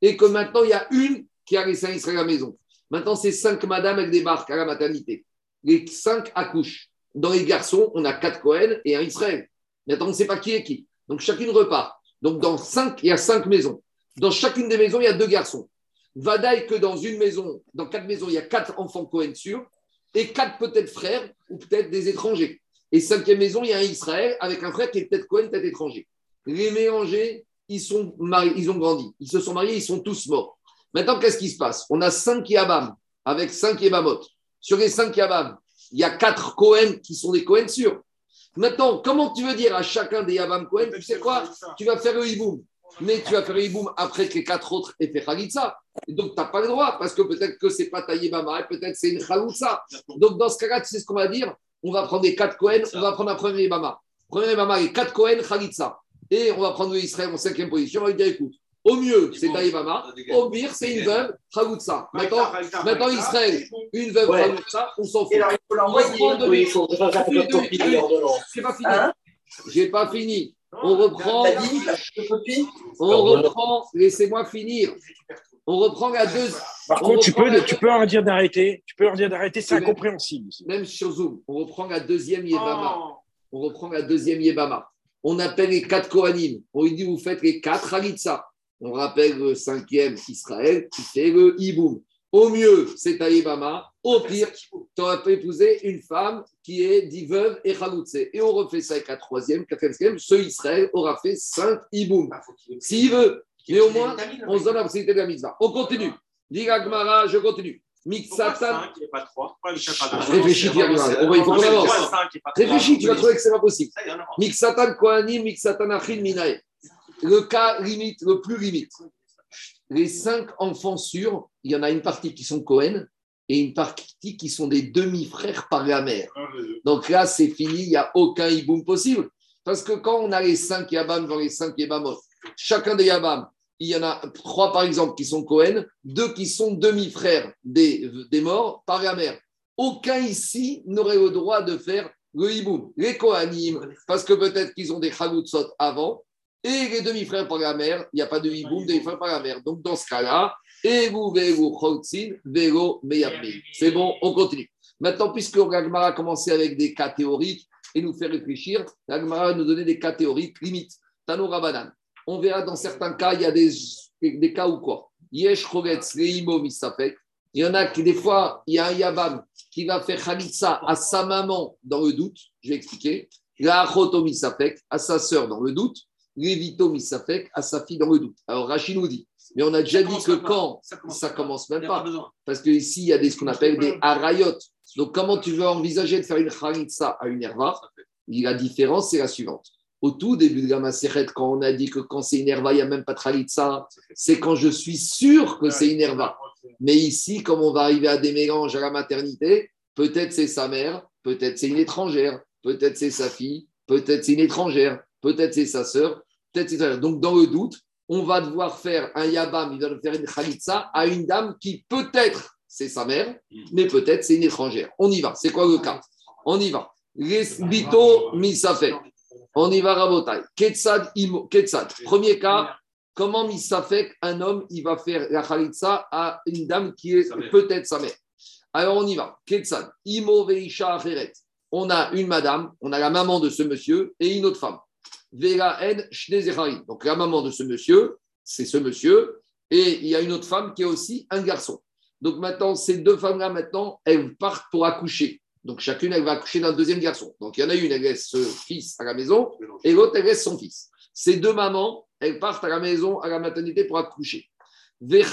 et que maintenant il y a une qui a laissé un Israël à la maison, maintenant c'est cinq madames elles débarquent à la maternité. Les cinq accouchent. Dans les garçons, on a quatre Cohen et un Israël. Maintenant, on ne sait pas qui est qui. Donc chacune repart. Donc dans cinq, il y a cinq maisons. Dans chacune des maisons, il y a deux garçons. Vadaï que dans une maison, dans quatre maisons, il y a quatre enfants Cohen sûrs et quatre peut-être frères ou peut-être des étrangers. Et cinquième maison, il y a un Israël avec un frère qui est peut-être Cohen, peut-être étranger. Les mélangés, ils, sont mariés, ils ont grandi. Ils se sont mariés, ils sont tous morts. Maintenant, qu'est-ce qui se passe? On a cinq Yabam avec cinq Yabamot. Sur les cinq Yabam, il y a quatre Cohen qui sont des Cohen sûrs. Maintenant, comment tu veux dire à chacun des Yabam Cohen, tu sais quoi? Tu vas faire le hiboum. Mais tu vas faire le hiboum après que les quatre autres aient fait Khalitsa. Donc, tu n'as pas le droit, parce que peut-être que ce n'est pas ta Yébama, peut-être c'est une Khalitsa. Donc, dans ce cas-là, tu sais ce qu'on va dire? On va prendre les quatre Cohen, on va prendre un premier Yébama. Premier Yébama, les quatre Cohen, Khalitsa. Et on va prendre le Israël en cinquième position. On va lui dire écoute, au mieux, c'est ta Yébama. Au pire, c'est une veuve, Khalitsa. Maintenant, maintenant, Israël, une veuve, Ouais. On s'en fout. Et alors, il faut l'envoyer. De- Oui, il faut déjà faire Une, une copie de l'ordonnance. J'ai pas fini. Hein? J'ai pas fini. On reprend. Dit, On reprend, laissez-moi finir. On reprend la deuxième, Par On contre, tu peux, la- tu peux leur dire d'arrêter. Tu peux leur dire d'arrêter, c'est incompréhensible. ici. même sur Zoom, on reprend la deuxième Yébama. Oh. On reprend la deuxième Yébama. On appelle les quatre Kohanim. On lui dit, vous faites les quatre Halitza. On rappelle le cinquième Israël qui fait le Hiboum. Au mieux, c'est ta Yébama. Au pire, tu aurais pu épouser une femme qui est dit veuve et Khaloutse. Et on refait ça avec la troisième, quatrième, cinquième. Ce Israël aura fait cinq Hiboum. S'il veut. Mais au moins, on se donne la possibilité de la mitzvah. On continue. Dit Gmara, je continue. Mixatan. 5 et pas 3 Pourquoi le chat pas Réfléchis, tu vas voir. On va- il faut qu'on avance. Pourquoi 5 et pas 3 Réfléchis, tu vas trouver que c'est pas possible. Mixatan Kohanim, Mixatan Achil Minae. le cas limite, le plus limite. Les cinq enfants sûrs, il y en a une partie qui sont Cohen et une partie qui sont des demi-frères par la mère. Donc là, c'est fini, il n'y a aucun hiboum possible. Parce que quand on a les cinq Yabam dans les cinq Yabamot, chacun des Yabam, il y en a trois par exemple qui sont Cohen, deux qui sont demi-frères des, des morts par la mère. Aucun ici n'aurait le droit de faire le hiboum. Les Kohanim, parce que peut-être qu'ils ont des Chalutzot avant, et les demi-frères par la mère, il n'y a pas de hiboum, demi-frères par la mère. Donc dans ce cas-là, C'est bon, on continue. Maintenant, puisque l'Agmara a commencé avec des cas théoriques et nous fait réfléchir, l'Agmara va nous donner des cas théoriques limites. Tano Rabanan. On verra dans certains cas, il y a des, des cas où quoi Yesh Chogetz, Leimo, Misafek. Il y en a qui, des fois, il y a un Yabam qui va faire Khalitsa à sa maman dans le doute. Je vais expliquer. La Achoto Misafek, à sa sœur dans le doute. Lévito Misafek, à sa fille dans le doute. Alors Rachid nous dit, mais on a déjà dit que quand ça commence même pas, parce qu'ici, il y a des, ce qu'on appelle des harayot. Donc, comment tu veux envisager de faire une khalitsa à une herva La différence, c'est la suivante. Au tout début de la Maseret, quand on a dit que quand c'est une herva, il n'y a même pas de khalitsa, c'est quand je suis sûr que c'est une herva. Mais ici, comme on va arriver à des mélanges à la maternité, peut-être c'est sa mère, peut-être c'est une étrangère, peut-être c'est sa fille, peut-être c'est une étrangère, peut-être c'est sa sœur, peut-être c'est Donc, dans le doute, on va devoir faire un yabam, il va faire une khalitsa à une dame qui peut-être c'est sa mère, mais peut-être c'est une étrangère. On y va. C'est quoi le cas? On y va. Bito misafek. On y va, Rabotai. Ketsad, imo, Ketsad. Premier cas, comment misafek, un homme, il va faire la khalitsa à une dame qui est peut-être sa mère. Alors on y va. Ketsad, imo veisha acheret. On a une madame, on a la maman de ce monsieur et une autre femme. Donc la maman de ce monsieur, c'est ce monsieur, et il y a une autre femme qui est aussi un garçon. Donc maintenant, ces deux femmes-là, maintenant, elles partent pour accoucher. Donc chacune, elle va accoucher d'un deuxième garçon. Donc il y en a une, elle laisse ce fils à la maison, et l'autre, elle laisse son fils. Ces deux mamans, elles partent à la maison, à la maternité pour accoucher. Donc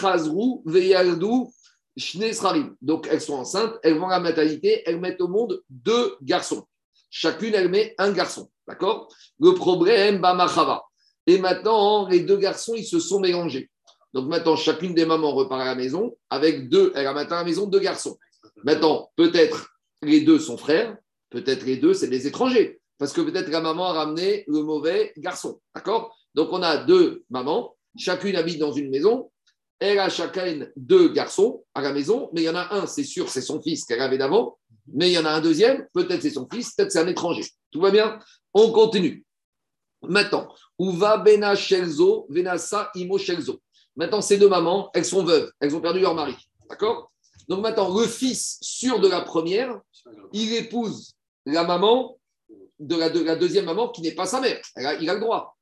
elles sont enceintes, elles vont à la maternité, elles mettent au monde deux garçons. Chacune, elle met un garçon. D'accord? Le problème, Bamachava. Et maintenant, les deux garçons, ils se sont mélangés. Donc maintenant, chacune des mamans repart à la maison avec deux. Elle a maintenant à la maison deux garçons. Maintenant, peut-être les deux sont frères, peut-être les deux, c'est des étrangers. Parce que peut-être la maman a ramené le mauvais garçon. D'accord? Donc on a deux mamans, chacune habite dans une maison. Elle a chacune deux garçons à la maison, mais il y en a un, c'est sûr, c'est son fils qu'elle avait d'avant. Mais il y en a un deuxième, peut-être c'est son fils, peut-être c'est un étranger. Tout va bien? On continue. Maintenant, Uva Bena Shelzo, Venasa Imo Shelzo? Maintenant, ces deux mamans, elles sont veuves, elles ont perdu leur mari. D'accord? Donc maintenant, le fils sûr de la première, il épouse la maman de la, de la deuxième maman qui n'est pas sa mère. Elle a- il a le droit.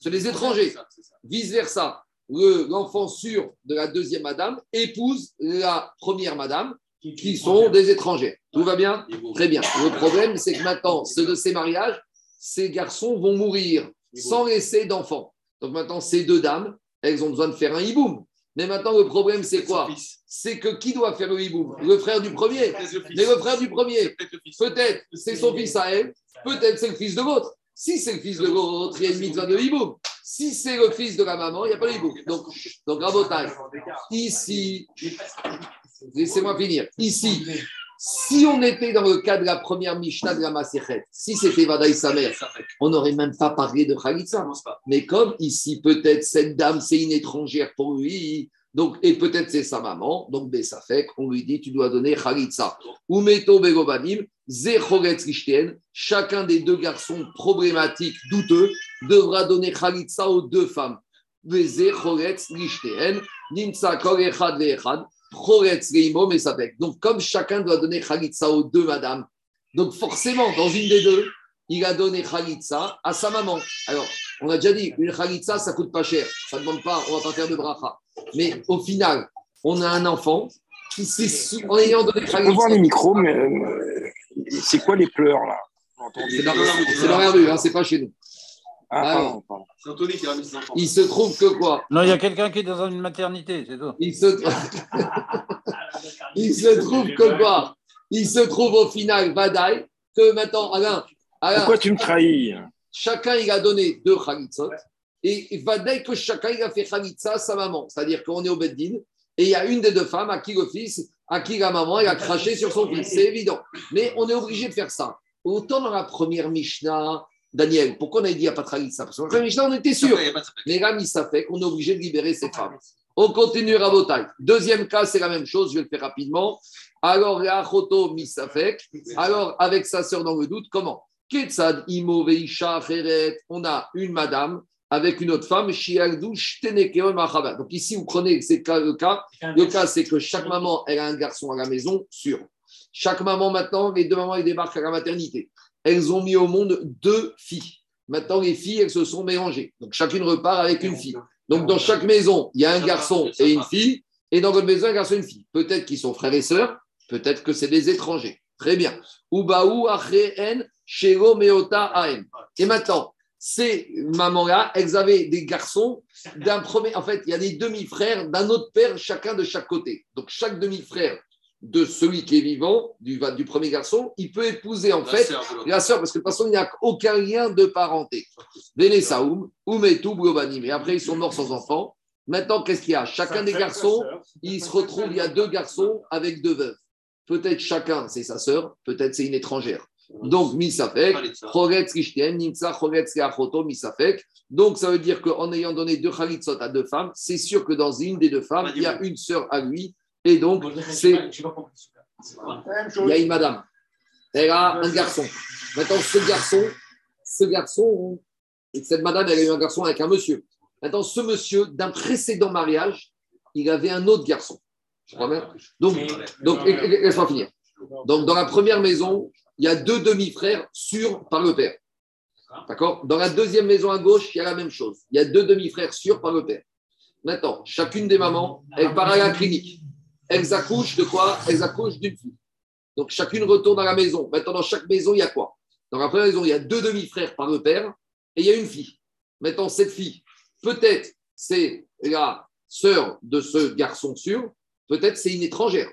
C'est les étrangers. Vice-versa, le- l'enfant sûr de la deuxième madame épouse la première madame qui sont des étrangers. Tout va bien Très bien. Le problème, c'est que maintenant, ce de ces mariages, ces garçons vont mourir sans laisser d'enfants. Donc maintenant, ces deux dames, elles ont besoin de faire un hiboum. Mais maintenant, le problème, c'est quoi C'est que qui doit faire le hiboum Le frère du premier. Mais le frère du premier, peut-être c'est son fils à elle, peut-être c'est le fils de l'autre. Si c'est le fils de l'autre, il y a une mitzvah de hiboum. Si c'est le fils de la maman, il n'y a pas de hiboum. Donc, donc Rabotai, ici, laissez-moi finir. Ici, si on était dans le cas de la première Mishnah de la Maserhet, si c'était Vadaï Samer, on n'aurait même pas parlé de Khalitsa. Mais comme ici, peut-être cette dame, c'est une étrangère pour lui, donc, et peut-être c'est sa maman, donc Bessafek, on lui dit tu dois donner Khalitsa. Umeto Begobanim, Zechoretz chacun des deux garçons problématiques, douteux, devra donner Khalitsa aux deux femmes. Zechoretz Rishtien, Nimsa Kol Echad Donc, comme chacun doit donner Khalitsa aux deux madames, donc forcément, dans une des deux, il a donné Khalitsa à sa maman. Alors, on a déjà dit, une Khalitsa, ça coûte pas cher. Ça ne demande pas, on va pas faire de bracha. Mais au final, on a un enfant qui s'est, en ayant donné On peut voir les Khalitsa, micros, mais euh, c'est quoi les pleurs là? On c'est dans la rue, hein, c'est pas chez nous. Ah, pardon, pardon. C'est Anthony qui a mis ses enfants. Il se trouve que quoi? Non, il y a quelqu'un qui est dans une maternité, c'est tout. il se, il se trouve que quoi? Il se trouve au final, Vadaï, que maintenant, Alain, Alain Pourquoi tu me trahis? chacun il a donné deux Khalitzot, et il va dire que chacun il a fait Khalitza à sa maman. C'est-à-dire qu'on est au Beddin, et il y a une des deux femmes à qui le fils, à qui la maman, elle a craché sur son fils. C'est évident. Mais on est obligé de faire ça. Autant dans la première Mishnah, Daniel, pourquoi on a dit qu'il n'y a pas de Khalitza Parce que la Mishnah, on était sûr. Mais là, ça fait qu'on est obligé de libérer ces femmes. On continue à Rabotai. Deuxième cas, c'est la même chose, je vais le faire rapidement. Alors, la Achoto Misafek. Alors, avec sa sœur dans le doute, comment? Ketsad Imo Veisha. On a une madame avec une autre femme. Donc ici, vous prenez c'est le cas. Le cas, c'est que chaque maman, elle a un garçon à la maison, sûr. Chaque maman, maintenant, les deux mamans, elles débarquent à la maternité. Elles ont mis au monde deux filles. Maintenant, les filles, elles se sont mélangées. Donc, chacune repart avec une fille. Donc, dans chaque maison, il y a un garçon et une fille. Et dans votre maison, un garçon et une fille. Peut-être qu'ils sont frères et sœurs. Peut-être que c'est des étrangers. Très bien. Et maintenant, ces mamans-là, elles avaient des garçons d'un premier. En fait, il y a des demi-frères d'un autre père, chacun de chaque côté. Donc, chaque demi-frère de celui qui est vivant, du, du premier garçon, il peut épouser en La fait sœur la sœur, parce que de toute façon, il n'y a aucun lien de parenté. Vénésaoum, Oumetou, Blobanim. Et après, ils sont morts sans enfants. Maintenant, qu'est-ce qu'il y a? Chacun des garçons, il se retrouve, il y a deux garçons avec deux veuves. Peut-être chacun, c'est sa sœur, peut-être c'est une étrangère. Donc, Misafek, Misafek. Donc, ça veut dire qu'en ayant donné deux Khalitsot à deux femmes, c'est sûr que dans une des deux femmes, il y a une sœur à lui. Et donc, c'est il y a une madame. Elle a un garçon. Maintenant, ce garçon, ce garçon, cette madame, elle a eu un garçon avec un monsieur. Maintenant, ce monsieur, d'un précédent mariage, il avait un autre garçon. Je crois bien. Donc, donc laisse-moi finir. Donc, dans la première maison, il y a deux demi-frères sûrs par le père. D'accord Dans la deuxième maison à gauche, il y a la même chose. Il y a deux demi-frères sûrs par le père. Maintenant, chacune des mamans, elle part à la clinique. Elles accouchent de quoi? Elles accouchent d'une fille. Donc, chacune retourne à la maison. Maintenant, dans chaque maison, il y a quoi? Dans la première maison, il y a deux demi-frères par le père et il y a une fille. Maintenant, cette fille, peut-être c'est la sœur de ce garçon sûr, peut-être c'est une étrangère.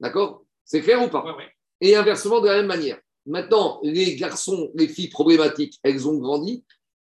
D'accord? C'est clair ou pas? Ouais, ouais. Et inversement, de la même manière. Maintenant, les garçons, les filles problématiques, elles ont grandi.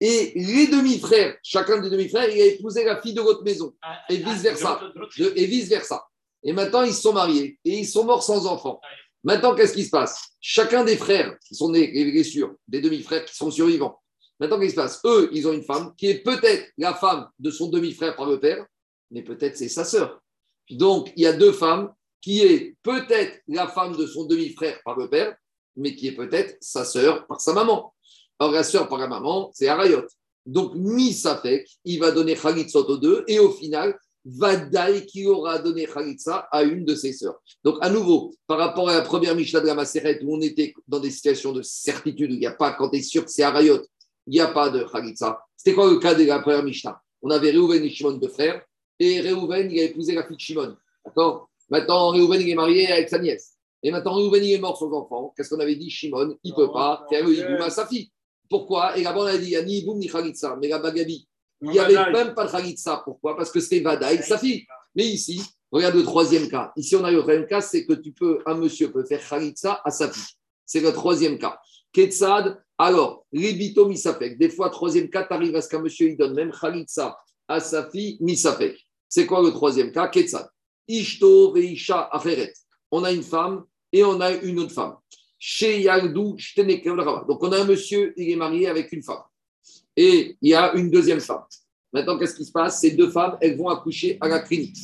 Et les demi-frères, chacun des demi-frères, il a épousé la fille de l'autre maison. Ah, Et ah, vice-versa. l'autre- De- et vice-versa. Et maintenant, ils sont mariés et ils sont morts sans enfants. Maintenant, qu'est-ce qui se passe? Chacun des frères qui sont nés, les sûrs, des demi-frères qui sont survivants. Maintenant, qu'est-ce qui se passe? Eux, ils ont une femme qui est peut-être la femme de son demi-frère par le père, mais peut-être c'est sa sœur. Donc, il y a deux femmes qui est peut-être la femme de son demi-frère par le père, mais qui est peut-être sa sœur par sa maman. Or, la sœur par la maman, c'est Arayot. Donc, Misafek, il va donner Khalitzot aux deux, et au final, Vadaï qui aura donné Khalitza à une de ses sœurs. Donc, à nouveau, par rapport à la première Mishnah de la Maseret, où on était dans des situations de certitude, où il n'y a pas, quand tu es sûr que c'est Arayot, il n'y a pas de Khalitza. C'était quoi le cas de la première Mishnah? On avait Réhouven et Shimon, deux frères, et Réhouven, il a épousé la fille de Shimon. D'accord? Maintenant, Réhouven, il est marié avec sa nièce. Et maintenant, Réhouven, il est mort sans enfant. Qu'est-ce qu'on avait dit? Shimon, il ne peut pas faire le à sa fille. Pourquoi? Et là-bas, on a dit, il n'y a ni hiboum ni Khalitza. Mais la Bagabi, il n'y avait même pas de Khalitza. Pourquoi? Parce que c'était Vadaï, sa fille. Mais ici, regarde le troisième cas. Ici, on a le troisième cas, c'est que tu peux, un monsieur peut faire Khalitza à sa fille. C'est le troisième cas. Ketsad, alors, libito misafek. Des fois, troisième cas, tu arrives à ce qu'un monsieur il donne même Khalitza à sa fille misafek. C'est quoi le troisième cas? Ketsad. Ishto veisha aferet. On a une femme et on a une autre femme. Chez Yaldou, Donc, on a un monsieur, il est marié avec une femme. Et il y a une deuxième femme. Maintenant, qu'est-ce qui se passe? Ces deux femmes, elles vont accoucher à la clinique.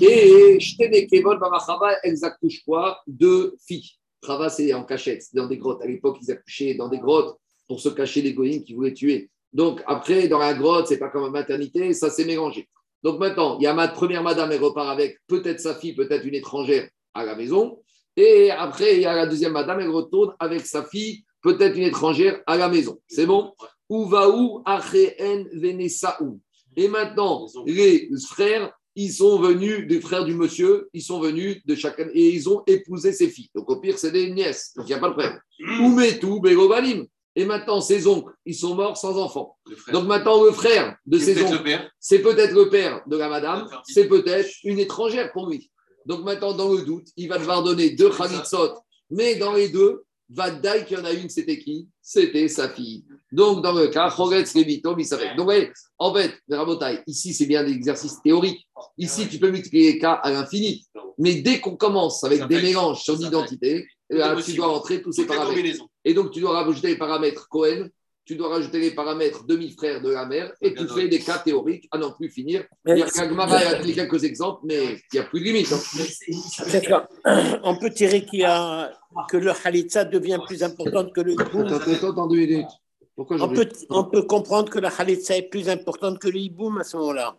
Et Shtenekevon Bamachava, elles accouchent quoi? Deux filles. Chava, c'est en cachette, dans des grottes. À l'époque, ils accouchaient dans des grottes pour se cacher les goïms qui voulaient tuer. Donc, après, dans la grotte, c'est pas comme la maternité, ça s'est mélangé. Donc, maintenant, il y a ma première madame, elle repart avec peut-être sa fille, peut-être une étrangère à la maison. Et après, il y a la deuxième madame, elle retourne avec sa fille, peut-être une étrangère à la maison. C'est bon? Uvaou Acheen Venesaou. Et maintenant, les frères, ils sont venus, des frères du monsieur, ils sont venus de chacun et ils ont épousé ses filles. Donc au pire, c'est des nièces, donc il n'y a pas de problème. Oumetou Begobalim. Et maintenant, ses oncles, ils sont morts sans enfants. Donc maintenant, le frère de ses oncles, c'est peut-être le père de la madame, c'est peut-être une étrangère pour lui. Donc maintenant, dans le doute, il va devoir donner deux Khalitsot, mais dans les deux, Vadaï qu'il y en a une, c'était qui? C'était sa fille. Donc, dans le cas, Choretz Levito, Misafek. Donc, vous voyez, en fait, Rabotai, ici, c'est bien l'exercice théorique. Ici, tu peux multiplier les cas à l'infini. Mais dès qu'on commence avec Ça des fait- mélanges sur l'identité, là, tu dois rentrer tous ces paramètres. Et donc, tu dois rajouter les paramètres Cohen, tu dois rajouter les paramètres demi-frère de la mère, et tu fais des cas théoriques à n'en plus finir. Il y a donné quelques exemples, mais il n'y a plus de limite. hein. On peut tirer qu'il y a, que le Khalitsa devient plus importante que le. Attends, attends, attends, deux minutes. Pourquoi On peut, on peut comprendre que la Khalitsa est plus importante que le Hiboum à ce moment-là.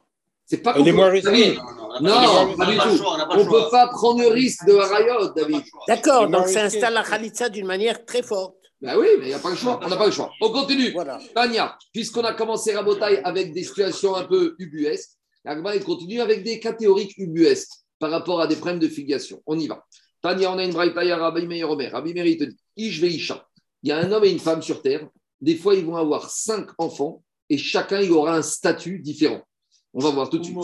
C'est pas Elle est moins risquée. Non, on pas du tout. on On ne choix. peut pas prendre le risque de Harayot, David. D'accord, donc ça risqué, installe la Khalitsa d'une manière très forte. Ben oui, mais il n'y a pas le choix. On n'a pas le choix. On continue. Voilà. Tania, puisqu'on a commencé Rabotaille avec des situations un peu ubuesques, l'Agma il continue avec des cas théoriques ubuesques par rapport à des problèmes de filiation. On y va. Tania, on a une braïtaille à Rabbi Meir Omer. Rabbi Meir, il te dit Ish Isha. Il y a un homme et une femme sur terre. Des fois, ils vont avoir cinq enfants et chacun, il aura un statut différent. On va voir tout de suite.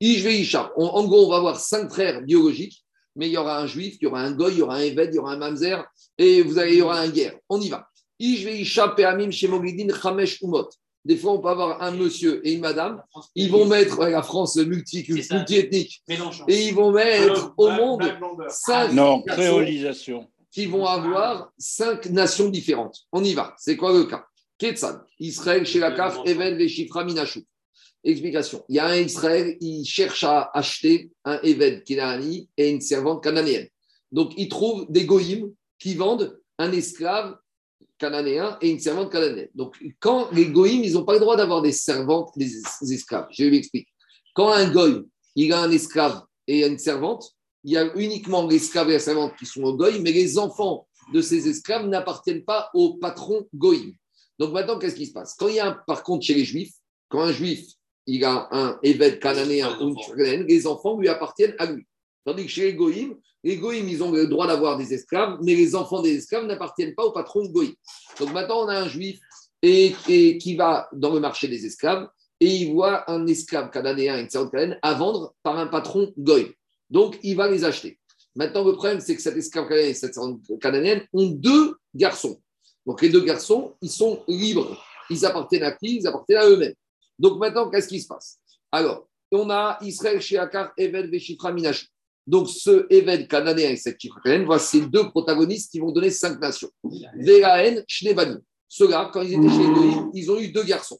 Ish Isha. En, en gros, on va avoir cinq frères biologiques, mais il y aura un juif, il y aura un goy, il y aura un évêque, il y aura un mamzer et vous allez, il y aura un guerre. On y va. Ish Isha Peamim Shemogidin Chamesh Umot. Des fois, on peut avoir un monsieur et une madame. Ils vont mettre ouais, la France multi- multi-ethnique Mélangeons. et ils vont mettre au monde cinq Non, créolisation. Qui vont avoir cinq nations différentes. On y va. C'est quoi le cas? Ketsan, Israël, Shelakar, Even, Veshifra, Minachou. Explication. Il y a un Israël, il cherche à acheter un Eved Kénaani et une servante cananéenne. Donc, il trouve des goïms qui vendent un esclave cananéen et une servante cananéenne. Donc, quand les goïms, ils n'ont pas le droit d'avoir des servantes, des esclaves. Je vais expliquer. Quand un goïm, il a un esclave et une servante, il y a uniquement l'esclave et la servante qui sont au goïm, mais les enfants de ces esclaves n'appartiennent pas au patron goïm. Donc maintenant, qu'est-ce qui se passe? Quand il y a, un- par contre, chez les juifs, quand un juif, il a un évêque cananéen ou une les enfants lui appartiennent à lui. Tandis que chez les goïm, les goïm, ils ont le droit d'avoir des esclaves, mais les enfants des esclaves n'appartiennent pas au patron goïm. Donc maintenant, on a un juif et, et qui va dans le marché des esclaves et il voit un esclave cananéen et une servante cananéenne à vendre par un patron goïm. Donc, il va les acheter. Maintenant, le problème, c'est que cet esclave cananéen et cette cananéenne ont deux garçons. Donc, les deux garçons, ils sont libres. Ils appartiennent à qui? Ils appartiennent à eux-mêmes. Donc, maintenant, qu'est-ce qui se passe? Alors, on a Israël, Sheakar, Eved, Veshifra, Minash. Donc, ce Eved cananéen et cette Shifra cananéenne, voici ces deux protagonistes qui vont donner cinq nations. Véraen, Shnebani. Ceux-là, quand ils étaient chez Goïm, ils ont eu deux garçons.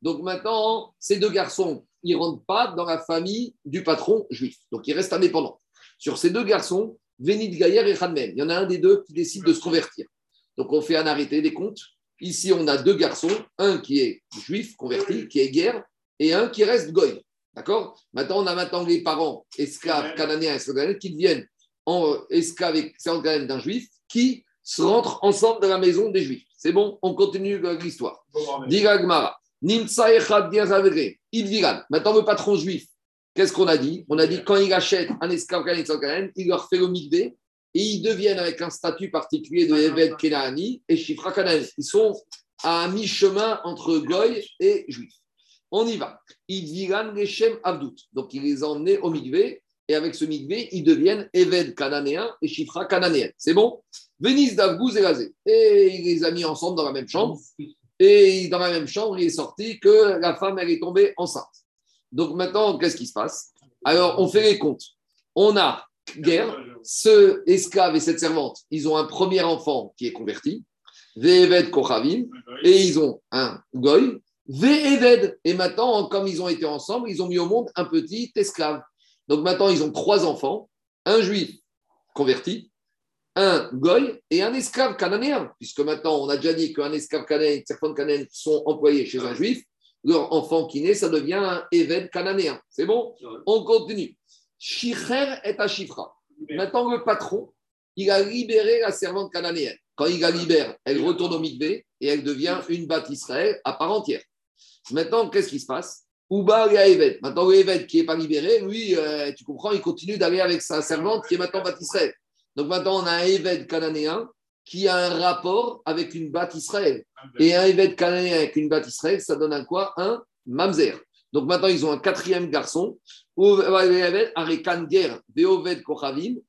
Donc, maintenant, ces deux garçons, ils ne rentrent pas dans la famille du patron juif. Donc, ils restent indépendants. Sur ces deux garçons, Vénit Gaïer et Hanmen, il y en a un des deux qui décide de se convertir. Donc, on fait un arrêté des comptes. Ici, on a deux garçons, un qui est juif, converti, qui est guerre, et un qui reste goy. D'accord? Maintenant, on a maintenant les parents esclaves cananéens et cananéens qui deviennent en esclaves et d'un juif qui se rentrent ensemble dans la maison des juifs. C'est bon? On continue l'histoire. Diga Gmara. Nimsa echad. Maintenant, le patron juif, qu'est-ce qu'on a dit? On a dit quand il achète un esclave cananéen il leur fait le mikvé et ils deviennent avec un statut particulier de Eved Kenaani et Shifra Canaan. Ils sont à mi-chemin entre Goy et Juif. On y va. Idviran Geshem Avdout. Donc, il les a emmenés au mikvé et avec ce mikvé, ils deviennent Eved Cananéen et Shifra Cananéenne. C'est bon? Venise d'Avgouz et Lazé. Et il les a mis ensemble dans la même chambre. Et dans la même chambre, il est sorti que la femme, elle est tombée enceinte. Donc maintenant, qu'est-ce qui se passe? Alors, on fait les comptes. On a guerre, ce esclave et cette servante, ils ont un premier enfant qui est converti, Ve'eved Kochavim, et ils ont un goy, Ve'eved. Et maintenant, comme ils ont été ensemble, ils ont mis au monde un petit esclave. Donc maintenant, ils ont trois enfants, un juif converti, un goy et un esclave cananéen, puisque maintenant on a déjà dit qu'un esclave cananéen et une servante cananéenne sont employés chez un juif, leur enfant qui naît, ça devient un évêque cananéen. C'est bon? On continue. Shicher est à Chifra. Maintenant, le patron, il a libéré la servante cananéenne. Quand il la libère, elle retourne au mikvé et elle devient une batte Israël à part entière. Maintenant, qu'est-ce qui se passe? Ouba et. Maintenant, Eved qui n'est pas libéré, lui, euh, tu comprends, il continue d'aller avec sa servante qui est maintenant Israël. Donc maintenant, on a un Eved cananéen qui a un rapport avec une batte Israël. Et un Eved cananéen avec une batte Israël, ça donne un quoi? Un Mamzer. Donc maintenant, ils ont un quatrième garçon.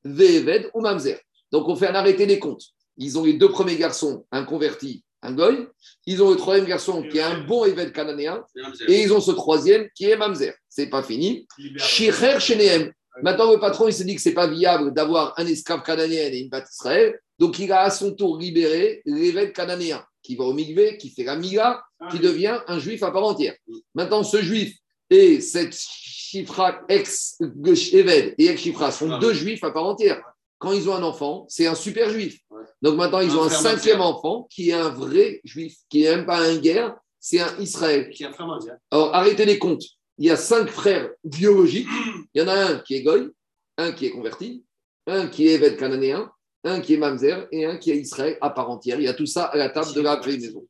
Veeved ou Mamzer. Donc on fait un arrêté des comptes. Ils ont les deux premiers garçons, un converti, un goy. Ils ont le troisième garçon qui est un bon évêque cananéen. Et ils ont ce troisième qui est Mamzer. C'est pas fini. Shicher Shenehem. Maintenant, le patron, il s'est dit que c'est pas viable d'avoir un esclave cananéen et une bâtisse Israël. Donc, il a à son tour libéré l'évêque cananéen qui va au Migvé, qui fait la Mila, qui devient un juif à part entière. Maintenant, ce juif et cette Chifra ex-Éved et ex-Chifra sont deux juifs à part entière. Quand ils ont un enfant, c'est un super juif. Donc maintenant, ils ont un cinquième enfant qui est un vrai juif, qui n'est même pas un guerre, c'est un Israël. Qui est un frère mondial. Alors, arrêtez les comptes. Il y a cinq frères biologiques. Il y en a un qui est Goy, un qui est converti, un qui est Éved cananéen, un qui est Mamzer et un qui est Israël à part entière. Il y a tout ça à la table de la maison.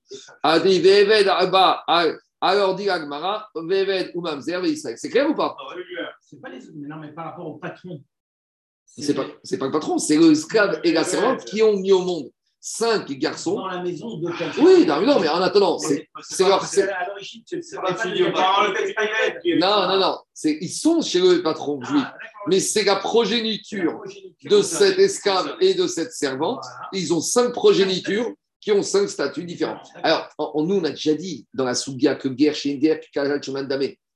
Alors, dit Agmara, Veved ou Mamzer et Israël. C'est clair ou pas? C'est pas les. mais Non, mais par rapport au patron. C'est pas, le patron, c'est le esclave et la servante qui ont mis au monde cinq garçons. Dans la maison de quelqu'un. Oui, non, mais non, mais en attendant, c'est c'est leur. c'est- À l'origine, c'est Non, non, non. c'est- Ils sont chez le patron Ah, juif. Mais c'est la progéniture de cet esclave et de cette servante. Ils ont cinq progénitures qui ont cinq statuts différents. Alors, nous, on a déjà dit dans la Sougia que guerre chez une guerre,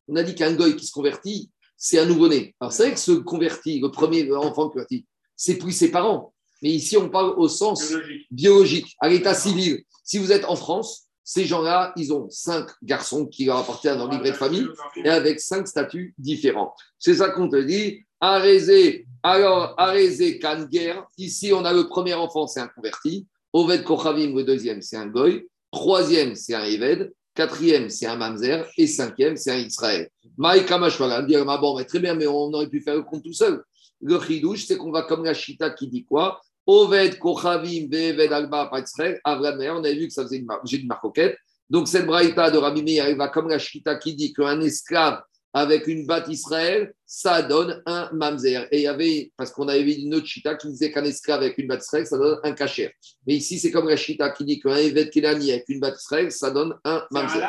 on a dit qu'un goy qui se convertit, c'est un nouveau-né. Alors, c'est vrai que ce converti, le premier enfant converti, c'est plus ses parents. Mais ici, on parle au sens biologique. biologique, à l'état civil. Si vous êtes en France, ces gens-là, ils ont cinq garçons qui leur appartiennent dans le livret de famille et avec cinq statuts différents. C'est ça qu'on te dit. Arézé, alors Arézé Kanger, ici on a le premier enfant, c'est un converti. Oved Kochavim, le deuxième, c'est un Goy. Troisième, c'est un Eved. Quatrième, c'est un Mamzer. Et cinquième, c'est un Israël. Maïka Mashwara, dire, bon, mais très bien, mais on aurait pu faire le compte tout seul. Le chidouche, c'est qu'on va comme la Chita qui dit quoi? Oved Kochavim, Veved Alba, Patzrel, Avram Meir. On avait vu que ça faisait une mar- j'ai une marcoquette. Donc cette braïta de Rabbi Meir, elle va comme la Chita qui dit qu'un esclave avec une batte Israël, ça donne un mamzer. Et il y avait, parce qu'on avait vu une autre chita qui disait qu'un esclave avec une batte Israël, ça donne un cachet. Mais ici, c'est comme la chita qui dit qu'un évêque Kilani avec une batte Israël, ça donne un mamzer.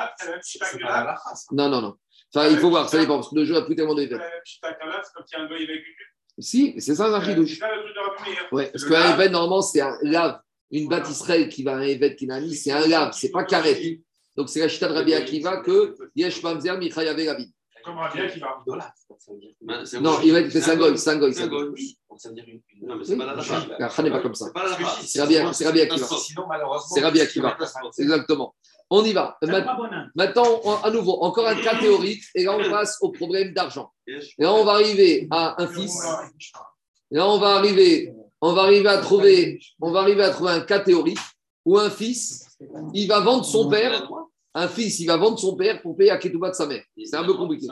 Non, non, non. Enfin, il faut voir, ça dépend, parce que le jeu a plus tellement lap, c'est comme a un goy avec une Si, c'est ça un C'est chidouche. Rabbi. Ouais, parce qu'un évêque, normalement, c'est un lave. Une batte Israël qui va à un évêque Kilani, c'est un lave, c'est pas carré. Donc c'est la chita de Rabbi Akiva que Yesh Mamzer Michayave Rabbi. Comme Rabia qui va. Ben, c'est Non, il va être c'est un goy, c'est un goy, Non, mais c'est pas la n'est pas comme ça. C'est pas la lacha. C'est Rabbi c'est Rabbi Akiva. Sinon, malheureusement. C'est Rabbi Akiva. Exactement. On y va. Maintenant, on- à nouveau, encore un cas théorique, et là, on passe au problème d'argent. Et là, on va arriver à un fils. Et là, on va arriver, on va arriver à trouver, on va arriver à trouver un cas théorique où un fils, il va vendre son père. Un fils, il va vendre son père pour payer à Ketouba de sa mère. C'est un peu compliqué.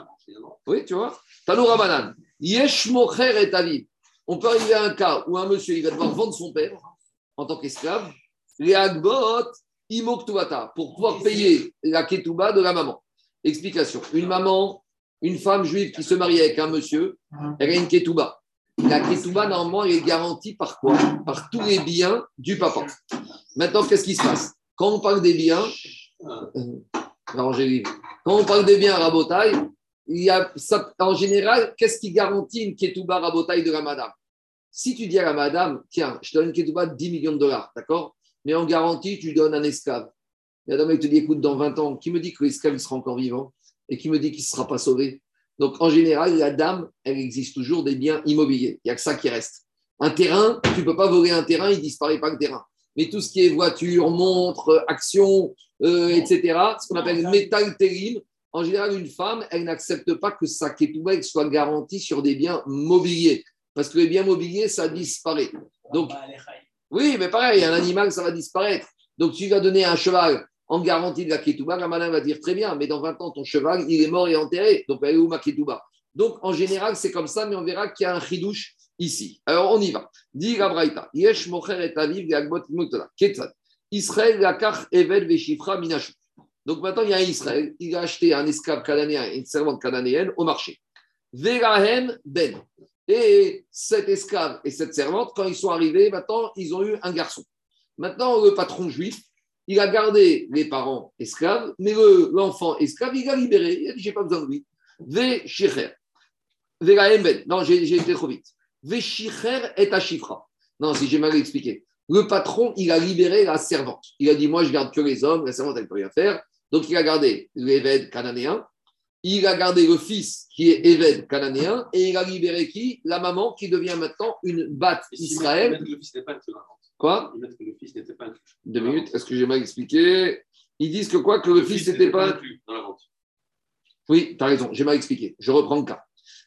Oui, tu vois. Tanoura Banan. Yesh mocher et aviv. On peut arriver à un cas où un monsieur, il va devoir vendre son père en tant qu'esclave. Les agbot, imoktuvata, pour pouvoir payer la ketouba de la maman. Explication. Une maman, une femme juive qui se marie avec un monsieur, elle a une ketouba. La ketouba, normalement, elle est garantie par quoi? Par tous les biens du papa. Maintenant, qu'est-ce qui se passe? Quand on parle des biens, euh, quand on parle des biens à Rabotaille, il y a, ça- en général, qu'est-ce qui garantit une ketouba Rabotaille de la madame? Si tu dis à la madame, tiens, je te donne une ketouba de 10 millions de dollars, d'accord? Mais en garantie, tu donnes un esclave. La dame, elle te dit, écoute, dans 20 ans, qui me dit que l'esclave il sera encore vivant et qui me dit qu'il ne sera pas sauvé? Donc, en général, la dame, elle existe toujours des biens immobiliers. Il n'y a que ça qui reste. Un terrain, tu ne peux pas voler un terrain, il ne disparaît pas le terrain. Mais tout ce qui est voiture, montre, action, euh, etc., ce qu'on appelle métal terrible, en général, une femme, elle n'accepte pas que sa ketouba soit garantie sur des biens mobiliers. Parce que les biens mobiliers, ça disparaît. Donc, oui, mais pareil, un animal, ça va disparaître. Donc, tu vas donner un cheval en garantie de la ketouba, la va dire très bien, mais dans 20 ans, ton cheval, il est mort et enterré. Donc, elle est où ma ketouba Donc, en général, c'est comme ça, mais on verra qu'il y a un chidouche ici. Alors, on y va. Dit. Yesh mocher et aviv gagbot imutala. Ketzad. Israël lakach eved veshifra minashu. Donc, maintenant, il y a un Israël. Il a acheté un esclave cananéen et une servante cananéenne au marché. Verahem ben. Et cet esclave et cette servante, quand ils sont arrivés, maintenant, ils ont eu un garçon. Maintenant, le patron juif, il a gardé les parents esclaves, mais le- l'enfant esclave, il l'a libéré. Il a dit, j'ai pas besoin de lui. Ve shicher. Ben. Non, j'ai été trop vite. Ve shicher et à chifra. Non, si j'ai mal expliqué. Le patron, il a libéré la servante. Il a dit Moi, je garde que les hommes, la servante, elle ne peut rien faire. Donc, il a gardé l'évêque cananéen, il a gardé le fils qui est évêque cananéen, et il a libéré qui? La maman qui devient maintenant une batte si Israël. le fils pas. Quoi? Que le fils n'était pas inclus. Deux minutes, est-ce que j'ai mal expliqué Ils disent que quoi? Que le fils n'était pas. inclus dans la vente. Oui, tu as raison, j'ai mal expliqué. Je reprends le cas.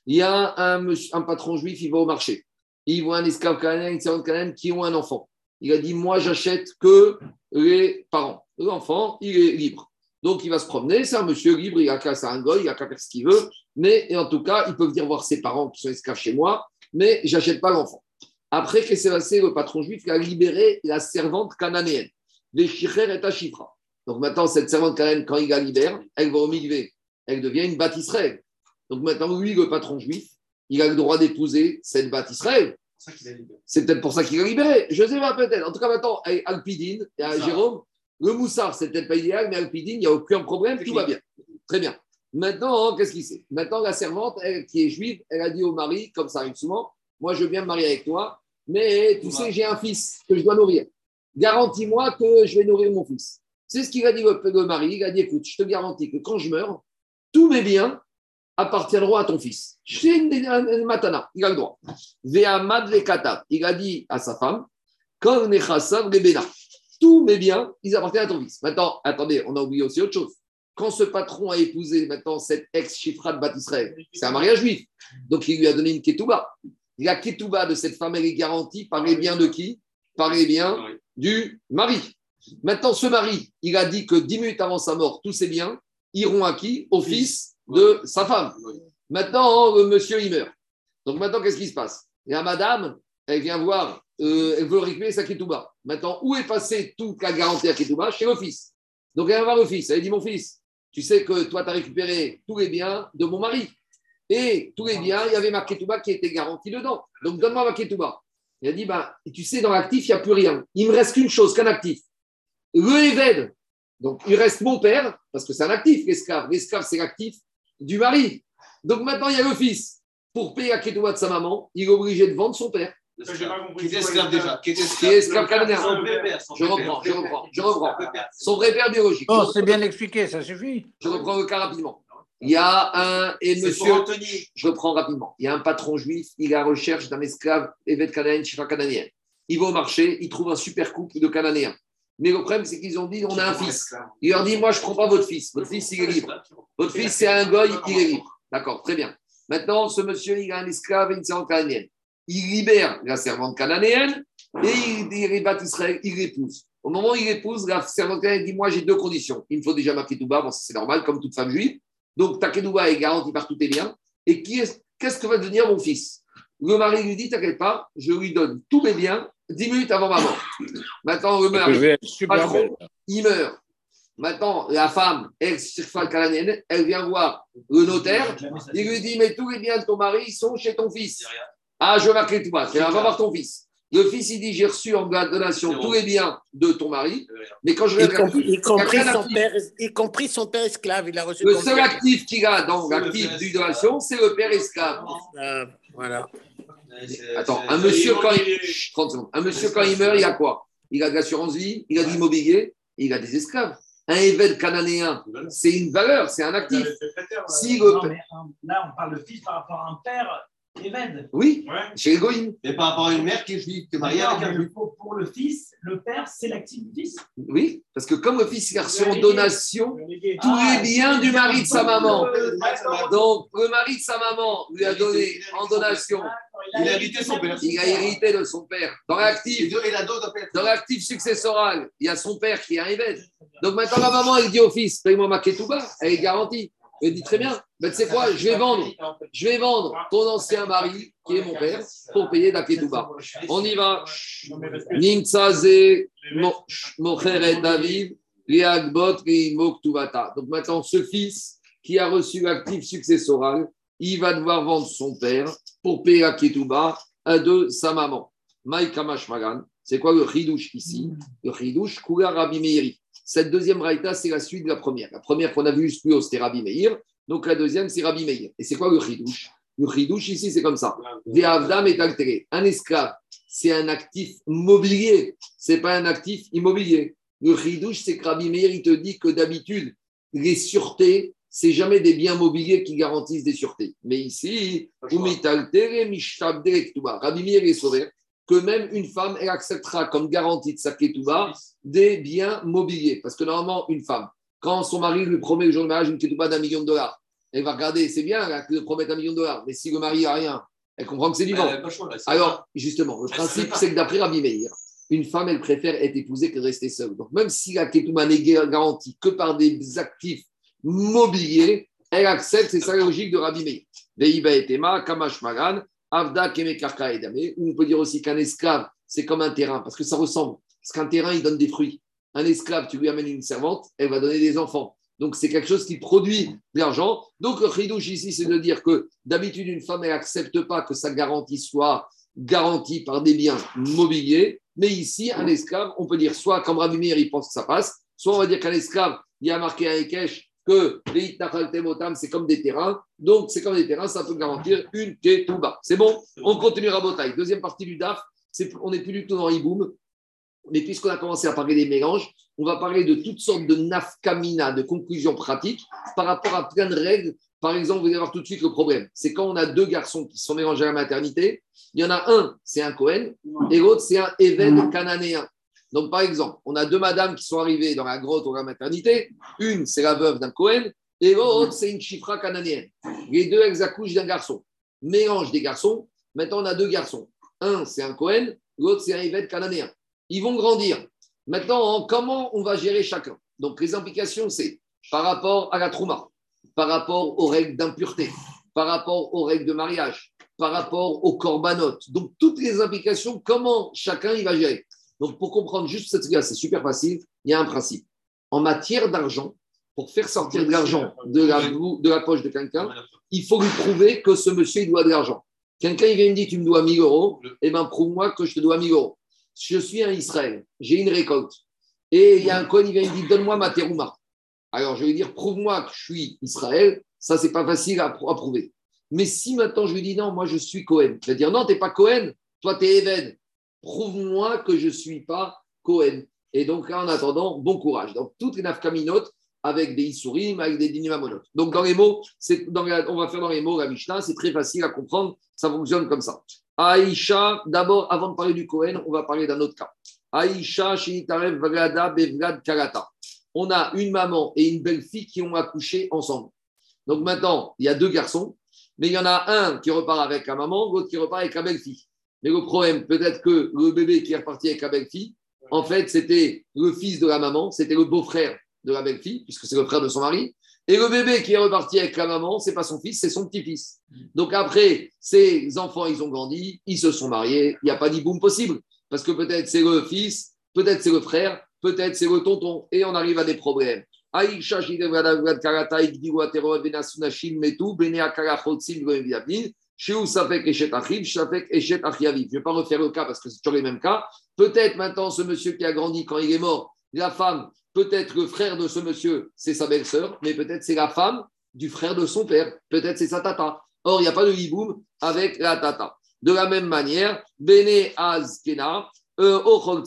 Il y a un, monsieur- un patron juif, il va au marché. Il voit un esclave cananéen, une servante cananéenne qui ont un enfant. Il a dit Moi, j'achète que les parents. L'enfant, il est libre. Donc, il va se promener. C'est un monsieur libre, il a qu'à un goy, il a qu'à faire ce qu'il veut. Mais et en tout cas, il peut venir voir ses parents qui sont esclaves chez moi, mais j'achète pas l'enfant. Après, qu'est-ce qui s'est passé? Le patron juif il a libéré la servante cananéenne. Les chicher et Tachifra. Donc maintenant, cette servante cananéenne, quand il la libère, elle va au migvé. Elle devient une Israël. Donc maintenant, lui, le patron juif, il a le droit d'épouser cette Israël. C'est peut-être pour ça qu'il a libéré. Je sais pas, peut-être. En tout cas, maintenant, Alpidine et à. Jérôme, le moussard, c'est peut-être pas idéal, mais Alpidine, il n'y a aucun problème, tout va bien. Très bien. Maintenant, hein, qu'est-ce qu'il sait Maintenant, la servante, elle, qui est juive, elle a dit au mari, comme ça arrive souvent, moi, je veux bien me marier avec toi, mais tu sais, j'ai un fils que je dois nourrir. Garantis-moi que je vais nourrir mon fils. C'est ce qu'il a dit le, le mari. Il a dit, écoute, je te garantis que quand je meurs, tous mes biens appartiendront à ton fils. C'est une, une- matana, il a le droit. Il a dit à sa femme, quand nechasav rebena. Tous mes biens, ils appartiennent à ton fils. Maintenant, attendez, on a oublié aussi autre chose. Quand ce patron a épousé maintenant cette ex-chifra de Bat Israël, c'est un mariage juif. Donc, il lui a donné une ketouba. La ketouba de cette femme, elle est garantie par les biens de qui? Par les biens du mari. Maintenant, ce mari, il a dit que dix minutes avant sa mort, tous ses biens iront à qui? Au fils de sa femme. Maintenant, le monsieur, il meurt. Donc maintenant, qu'est-ce qui se passe? Il y a madame, elle vient voir, euh, elle veut récupérer sa ketouba. Maintenant, où est passée toute la garantie à ketouba? Chez le fils. Donc elle va voir le fils. Elle dit, mon fils, tu sais que toi, tu as récupéré tous les biens de mon mari. Et tous les biens, il y avait ma ketouba qui était garantie dedans. Donc donne-moi ma ketouba. Il a dit, bah, tu sais, dans l'actif, il n'y a plus rien. Il me reste qu'une chose, qu'un actif. Le Eved. Donc, il reste mon père, parce que c'est un actif, l'esclave. L'esclave, c'est l'actif du mari. Donc, maintenant, il y a le fils. Pour payer la ketouba de sa maman, il est obligé de vendre son père. Qui était esclave déjà. Qui était Qui est esclave cananéen. Son vrai père, son Je reprends, père. je reprends, je reprends. Son vrai père. Son vrai père biologique. Oh, c'est bien expliqué, ça suffit. Je reprends le cas rapidement. Il y a un. Et monsieur. Anthony. Je reprends rapidement. Il y a un patron juif, il est à la recherche d'un esclave évêque cananéen, chifa cananéen. Il va au marché, il trouve un super couple de cananéens. Mais le problème, c'est qu'ils ont dit on a un fils. Il leur dit moi, je ne prends pas votre fils. Votre fils, il est libre. Votre fils, c'est un goy, il est libre. D'accord, très bien. Maintenant, ce monsieur, il a un esclave et une servante cananéenne. Il libère la servante cananéenne et il, bat Israël, il l'épouse. Au moment où il épouse, la servante cananéenne dit Moi, j'ai deux conditions. Il me faut déjà ma ketouba, bon, c'est normal, comme toute femme juive. Donc, ta ketouba est garantie par tous tes biens. Et qui est, qu'est-ce que va devenir mon fils? Le mari lui dit T'inquiète pas, je lui donne tous mes biens dix minutes avant ma mort. Maintenant, le mari, il meurt. Maintenant, la femme, canadienne, elle vient voir le notaire. Il lui dit Mais tous les biens de ton mari ils sont chez ton fils. Ah, je vais marquer tout bas. Tu vas voir ton fils. Le fils, il dit J'ai reçu en donation tous les biens de ton mari. Mais quand je Y regarde compris, y compris il y a rien son père, y compris son père esclave, il a reçu le seul actif qu'il a dans C'est l'actif père du esclave. donation, c'est le père esclave. Voilà. Attends, un monsieur, quand il... Chut, 30 secondes. un monsieur, quand il meurt, il a quoi? Il a de l'assurance vie, il a de l'immobilier, il a des esclaves. Un évêque cananéen, c'est une valeur, c'est un actif. Si le- Non, mais, euh, là, on parle de fils par rapport à un père. Oui, Ouais. chez les goïms. Mais par rapport à une mère qui est juive, qui est mariée avec un juif. pour, pour le fils, le père, c'est l'actif du fils. Oui, parce que comme le fils il a reçu en donation tous Ah, les biens du mari de sa maman, donc le mari de sa maman lui a donné en donation, Il a hérité son père. il a hérité de son père. Dans l'actif, dans l'actif successoral, il y a son père qui est un évêque. Donc maintenant la maman, elle dit au fils, paye-moi ma ketouba, elle est garantie. Elle dit très bien, ben, tu sais quoi, je vais vendre, je vais vendre ton ancien mari, qui est mon père, pour payer la. On y va. Nimtsaze Mo- Mocheret David. Donc maintenant, ce fils qui a reçu l'actif successoral, il va devoir vendre son père pour payer la ketouba à de sa maman. Maïka Mashmagan, c'est quoi le chidouche ici? Le chidouche, Kula. Cette deuxième raïta, c'est la suite de la première. La première qu'on a vue juste plus haut, c'était Rabbi Meir. Donc la deuxième, c'est Rabbi Meir. Et c'est quoi le chidouche? Le chidouche ici, c'est comme ça. Est altéré. Un esclave c'est un actif mobilier, c'est pas un actif immobilier. Le chidouche, c'est que Rabbi Meir, il te dit que d'habitude, les sûretés, c'est jamais des biens mobiliers qui garantissent des sûretés. Mais ici, ketouba. Rabbi Meir est sauvé que même une femme, elle acceptera comme garantie de sa ketouba des biens mobiliers. Parce que normalement, une femme, quand son mari lui promet le jour du mariage une ketouba d'un million de dollars, elle va regarder, c'est bien de promettre un million de dollars, mais si le mari n'a rien, elle comprend que c'est c'est Alors, justement, le principe, c'est que d'après Rabbi Meir, une femme, elle préfère être épousée que de rester seule. Donc, même si la ketouba n'est garantie que par des actifs mobilier, elle accepte, c'est ça la logique de Rabbi Meir. Veiba etema, kamash magan, avda ou on peut dire aussi qu'un esclave, c'est comme un terrain, parce que ça ressemble. Parce qu'un terrain, il donne des fruits. Un esclave, tu lui amènes une servante, elle va donner des enfants. Donc, c'est quelque chose qui produit de l'argent. Donc, le chidouche ici, c'est de dire que d'habitude, une femme, elle n'accepte pas que sa garantie soit garantie par des biens mobiliers. Mais ici, un esclave, on peut dire soit, comme Rabbi Meir, il pense que ça passe, soit on va dire qu'un esclave, il y a marqué à Ekech que c'est comme des terrains. Donc, c'est comme des terrains, ça peut garantir une ketouba. C'est bon? On continue à Botaï. Deuxième partie du DAF, c'est- on n'est plus du tout dans Iboum. Mais puisqu'on a commencé à parler des mélanges, on va parler de toutes sortes de nafkamina, de conclusions pratiques par rapport à plein de règles. Par exemple, vous allez voir tout de suite le problème. C'est quand on a deux garçons qui sont mélangés à la maternité, il y en a un, c'est un Cohen, et l'autre, c'est un Even cananéen. Donc, par exemple, on a deux madames qui sont arrivées dans la grotte ou la maternité. Une, c'est la veuve d'un Cohen, et l'autre, c'est une chifra cananéenne. Les deux, elles d'un garçon. Mélange des garçons. Maintenant, on a deux garçons. Un, c'est un Cohen, l'autre, c'est un Even cananéen. Ils vont grandir. Maintenant, comment on va gérer chacun? Donc, les implications, c'est par rapport à la trouma, par rapport aux règles d'impureté, par rapport aux règles de mariage, par rapport aux corbanotes. Donc, toutes les implications, comment chacun il va gérer. Donc, pour comprendre juste cette chose, c'est super facile. Il y a un principe. En matière d'argent, pour faire sortir de l'argent de la, poche de quelqu'un, il faut lui prouver que ce monsieur, il doit de l'argent. Quelqu'un, il vient me dire, tu me dois 1000 euros, eh bien, prouve-moi que je te dois 1000 euros. Je suis un Israël, j'ai une récolte. Et il y a un coin, il vient me dire, donne-moi ma terouma. Alors, je vais lui dire, prouve-moi que je suis Israël. Ça, c'est pas facile à, prouver. Mais si maintenant je lui dis, non, moi, je suis Cohen, il va dire, non, tu n'es pas Cohen, toi, tu es Even. Prouve-moi que je ne suis pas Cohen. Et donc, là, en attendant, bon courage. Donc, toutes les nafkaminotes avec des isurim, avec des dinimamonotes. Donc, dans les mots, dans on va faire dans les mots la Mishnah, c'est très facile à comprendre, ça fonctionne comme ça. Aïcha, d'abord, avant de parler du Cohen, on va parler d'un autre cas. Aïcha, Shinitarev, Vrada, Bevlad, Karata. On a une maman et une belle-fille qui ont accouché ensemble. Donc maintenant, il y a deux garçons, mais il y en a un qui repart avec la maman, l'autre qui repart avec la belle-fille. Mais le problème, peut-être que le bébé qui est reparti avec la belle-fille, en fait, c'était le fils de la maman, c'était le beau-frère de la belle-fille, puisque c'est le frère de son mari. Et le bébé qui est reparti avec la maman, c'est pas son fils, c'est son petit-fils. Donc après, ces enfants, ils ont grandi, ils se sont mariés, il n'y a pas d'hiboum possible. Parce que peut-être c'est le fils, peut-être c'est le frère, peut-être c'est le tonton, et on arrive à des problèmes. Achib, Safek, Eshet, Achiaviv. Je ne vais pas refaire le cas parce que c'est toujours les mêmes cas. Peut-être maintenant, ce monsieur qui a grandi quand il est mort, la femme, peut-être le frère de ce monsieur, c'est sa belle-sœur, mais peut-être c'est la femme du frère de son père. Peut-être c'est sa tata. Or, il n'y a pas de hiboum avec la tata. De la même manière, Bene Azkena, euh,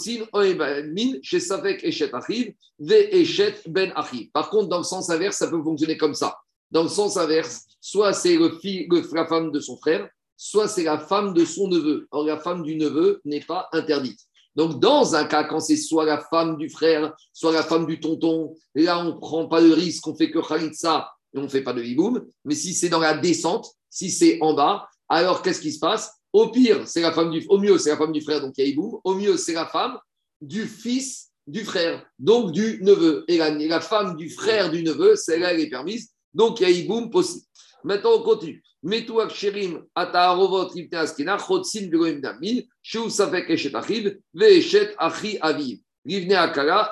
chez Safek Eshet Achiv, Ve Eshet Ben Achiv. Par contre, dans le sens inverse, ça peut fonctionner comme ça. Dans le sens inverse, soit c'est la femme de son frère, soit c'est la femme de son neveu. Or, la femme du neveu n'est pas interdite. Donc, dans un cas, quand c'est soit la femme du frère, soit la femme du tonton, là, on ne prend pas de risque, on fait que Khalitsa et on ne fait pas de hiboum. Mais si c'est dans la descente, si c'est en bas, alors qu'est-ce qui se passe? Au pire, c'est la femme du, au mieux, c'est la femme du frère, donc il y a hiboum. Au mieux, c'est la femme du fils du frère, donc du neveu. Et la, la femme du frère du neveu, celle-là, elle est permise, donc il y a hiboum possible. Maintenant, on continue. Aviv. Akala.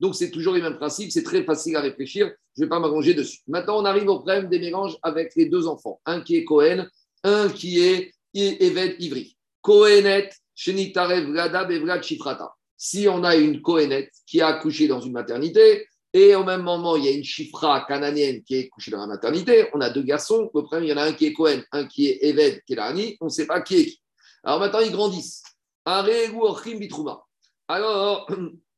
Donc, c'est toujours les mêmes principes. C'est très facile à réfléchir. Je ne vais pas m'arranger dessus. Maintenant, on arrive au problème des mélanges avec les deux enfants. Un qui est Cohen, un qui est Evet Ivri. Kohenet, Shenitarev Vlada Bevlad Shifrata. Si on a une Kohenet qui a accouché dans une maternité, et au même moment, il y a une chifra cananéenne qui est couchée dans la maternité. On a deux garçons. Le premier, il y en a un qui est Cohen, un qui est Eved, qui est Lani. On ne sait pas qui est qui. Alors maintenant, ils grandissent. Alors,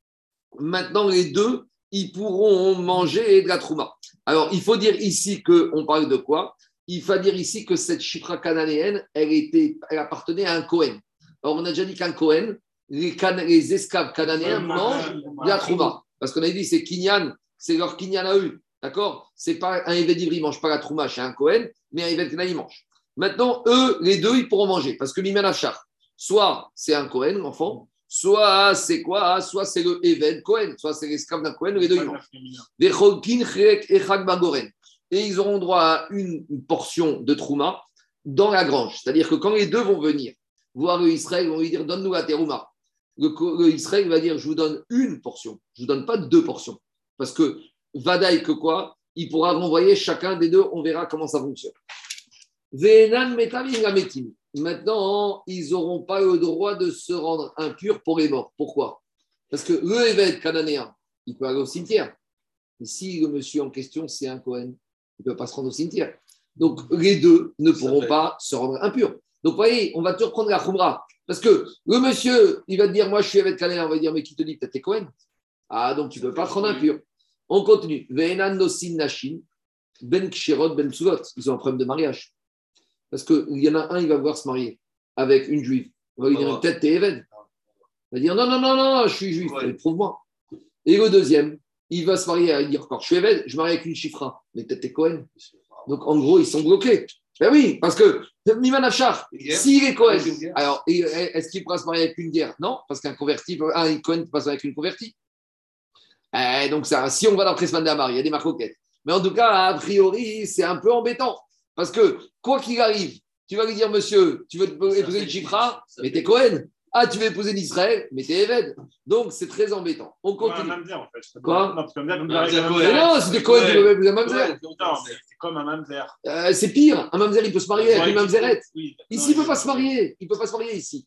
maintenant, les deux, ils pourront manger de la trouma. Alors, il faut dire ici qu'on parle de quoi? Il faut dire ici que cette chifra cananéenne, elle, était, elle appartenait à un Cohen. Alors, on a déjà dit qu'un Cohen, les, Can- les esclaves cananéens mangent de la trouma. Parce qu'on a dit, c'est Kinyan, c'est leur Kinyan à eux. D'accord? C'est pas un évêque d'Ivry, ne mange pas la trouma chez un Cohen, mais un évêque il mange. Maintenant, eux, les deux, ils pourront manger. Parce que Achar, soit c'est un Cohen, l'enfant, soit c'est quoi? Soit c'est le évêque Cohen, soit c'est l'esclave d'un Cohen, les deux, ils mangent. Et ils auront droit à une portion de trouma dans la grange. C'est-à-dire que quand les deux vont venir voir Israël, ils vont lui dire Donne-nous la terouma. Le, co- le Israël va dire Je vous donne une portion. Je ne vous donne pas deux portions. Parce que Vadaï, que quoi Il pourra renvoyer chacun des deux. On verra comment ça fonctionne. Maintenant, ils n'auront pas le droit de se rendre impurs pour les morts. Pourquoi? Parce que le évêque cananéen, il peut aller au cimetière. Mais si le monsieur en question, c'est un Cohen, il ne peut pas se rendre au cimetière. Donc, les deux ne pourront pas se rendre impurs. Donc, vous voyez, on va te reprendre la Khumra. Parce que le monsieur, il va te dire, moi, je suis évêque cananéen. On va dire, mais qui te dit, peut-être t'es Cohen Ah, donc tu ne peux pas te rendre impur. On continue. Ve'enan nosin nashin, ben kshirot, ben. Ils ont un problème de mariage. Parce qu'il y en a un, il va vouloir se marier avec une juive. On va lui dire, peut-être t'es évêque. Il va dire, non, non, non, non, je suis juif. Ouais. Prouve-moi. Et le deuxième, il va se marier, il va dire encore, je suis évêque, je marie avec une chifra. Mais peut-être t'es Cohen. Donc, en gros, ils sont bloqués. Ben oui, parce que guerre s'il est Cohen, alors et- est-ce qu'il pourra se marier avec une guerre? Non, parce qu'un converti, un Cohen peut pas se marier avec une convertie. Eh, donc, ça, si on va dans Presman Damar, il y a des marcoquettes. Mais en tout cas, a priori, c'est un peu embêtant. Parce que, quoi qu'il arrive, tu vas lui dire, monsieur, tu veux te- épouser une chifra, mais t'es Cohen. Ah, tu veux épouser l'Israël, mais t'es Éved. Donc, c'est très embêtant. On Comme un continue. mamzer, en fait. Quoi Non, parce que mamzer, Mamzer, mamzer, Cohen. Mais non, c'est des Cohen qui Ouais. veulent épouser un mamzer. Ouais, Non, mais c'est comme un mamzer. Euh, c'est pire. Un mamzer, il peut se marier avec une mamzerette. Oui, Ici, non, il ne peut pas se marier. Il ne peut pas se marier ici.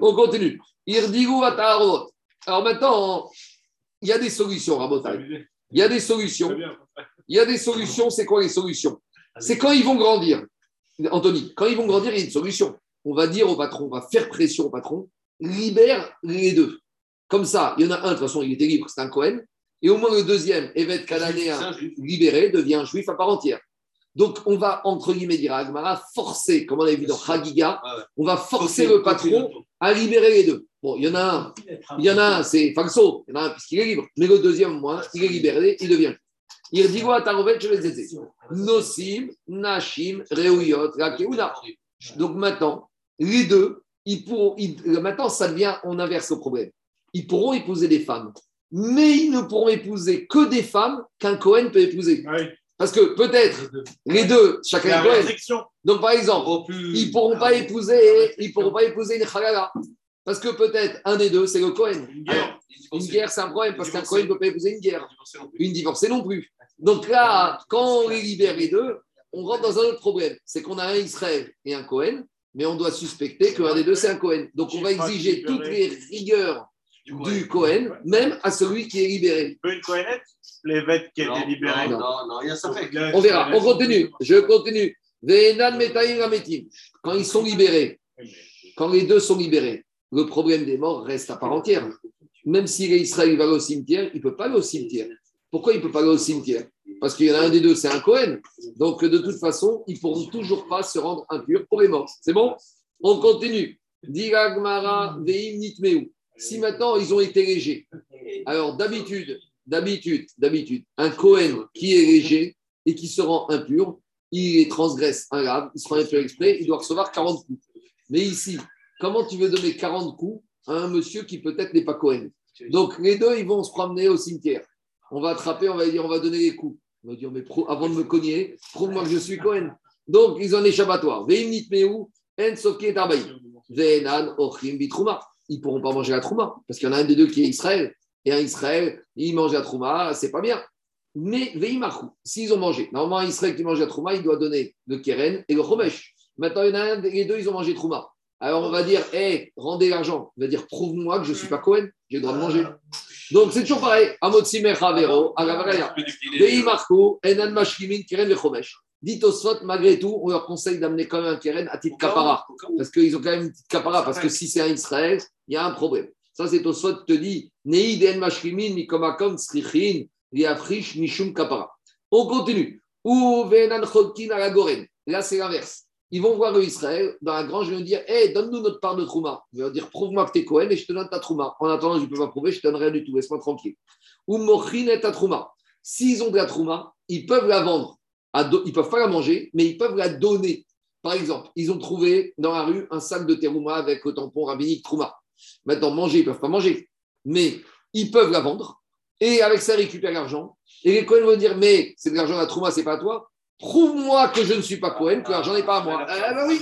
On continue. Irdigu Vatarot. Alors maintenant, il y a des solutions, Rabotai. Il y a des solutions. Il y a des solutions. C'est quoi les solutions? C'est quand ils vont grandir. Anthony, quand ils vont grandir, il y a une solution. On va dire au patron, on va faire pression au patron, libère les deux. Comme ça, il y en a un, de toute façon, il était libre, c'est un Cohen. Et au moins le deuxième, évêque cananéen, libéré, devient juif à part entière. Donc, on va, entre guillemets, dire à Agmara, forcer, comme on l'a vu dans Ah ouais. on va forcer le patron à libérer les deux. Bon, il y en a un, il y en a un, c'est Falso, il y en a un puisqu'il est libre. Mais le deuxième, au moins, il est libéré, il devient. Il dit quoi Tarovet, je ai Nosim, Nashim, Reuyot, Rakeuna. Donc maintenant, les deux, ils pourront, ils- maintenant, ça devient, on inverse le problème. Ils pourront épouser des femmes, mais ils ne pourront épouser que des femmes qu'un Cohen peut épouser. Oui. Parce que peut-être les deux, chacun est Cohen. Donc par exemple, plus- ils pourront pas épouser, ils pourront pas épouser une halala. Parce que peut-être un des deux, c'est le Cohen. Une guerre. guerre, c'est un problème parce qu'un. Cohen ne peut pas épouser une guerre. Une divorcée non plus. Donc là, quand on les libère les deux, on rentre dans un autre problème. C'est qu'on a un Israël et un Cohen, mais on doit suspecter qu'un des deux, c'est un Cohen. Donc on va exiger toutes les rigueurs du Cohen, même à celui qui est libéré. une Cohenette? L'évêque qui a Non, été libéré. Non, non, non, il y a ça fait. On verra. On continue. Je continue. Quand ils sont libérés, quand les deux sont libérés, le problème des morts reste à part entière. Même si Israël va aller au cimetière, il ne peut pas aller au cimetière. Pourquoi il ne peut pas aller au cimetière? Parce qu'il y en a un des deux, c'est un Cohen. Donc, de toute façon, ils ne pourront toujours pas se rendre impurs pour les morts. C'est bon? On continue. Diragmara veim nitmeu. Si maintenant ils ont été légers, alors d'habitude, d'habitude, d'habitude, un Cohen qui est léger et qui se rend impur, il transgresse un grave, il se rend impur exprès, il doit recevoir 40 coups. Mais ici, comment tu veux donner 40 coups à un monsieur qui peut-être n'est pas Cohen? Donc les deux, ils vont se promener au cimetière. On va attraper, on va dire, on va donner les coups. On va dire, mais pro- avant de me cogner, prouve-moi que je suis Cohen. Donc ils ont un échappatoire. Veim nitmeu, en sofke tarbaï. Ve'enan ochim bitrouma. Ils ne pourront pas manger la trouma, parce qu'il y en a un des deux qui est Israël. Et un Israël, il mange la trouma, c'est pas bien. Mais s'ils ont mangé, normalement un Israël qui mange la trouma, il doit donner le keren et le chomesh. Maintenant, il y en a un, les deux, ils ont mangé trouma. Alors on va dire, hé, rendez l'argent. On va dire, prouve-moi que je ne suis pas Cohen, j'ai le droit de manger. Donc c'est toujours pareil. Amotzimer Havero, Agavaraya. Veimarchou, Enan Mashkimin, Keren le chomesh. Dit Tosfot, malgré tout, on leur conseille d'amener quand même un keren à titre capara. Parce qu'ils ont quand même une petite capara. Parce que si c'est un Israël, il y a un problème. Ça, c'est Tosfot te dit Neid en mashrimin mikomakom tsrichin liafrish mishum kapara. On continue. Ou venan cholkin à la goren. Là, c'est l'inverse. Ils vont voir Israël dans la grange, ils vont dire donne-nous notre part de Trouma. Ils vont dire Prouve-moi que tu es Cohen et je te donne ta Trouma. En attendant, je ne peux pas prouver, je te donne rien du tout, laisse-moi tranquille. Ou Mochin et ta Trouma. S'ils ont de la Trouma, ils peuvent la vendre. à Ils ne peuvent pas la manger, mais ils peuvent la donner. Par exemple, ils ont trouvé dans la rue un sac de terouma avec le tampon rabbinique Trouma. Maintenant, manger, ils ne peuvent pas manger. Mais ils peuvent la vendre et avec ça, ils récupèrent l'argent. Et les Cohen vont dire Mais c'est de l'argent la Trouma, c'est pas à toi. Prouve-moi que je ne suis pas Cohen, que l'argent n'est pas à moi. Ah, bah oui.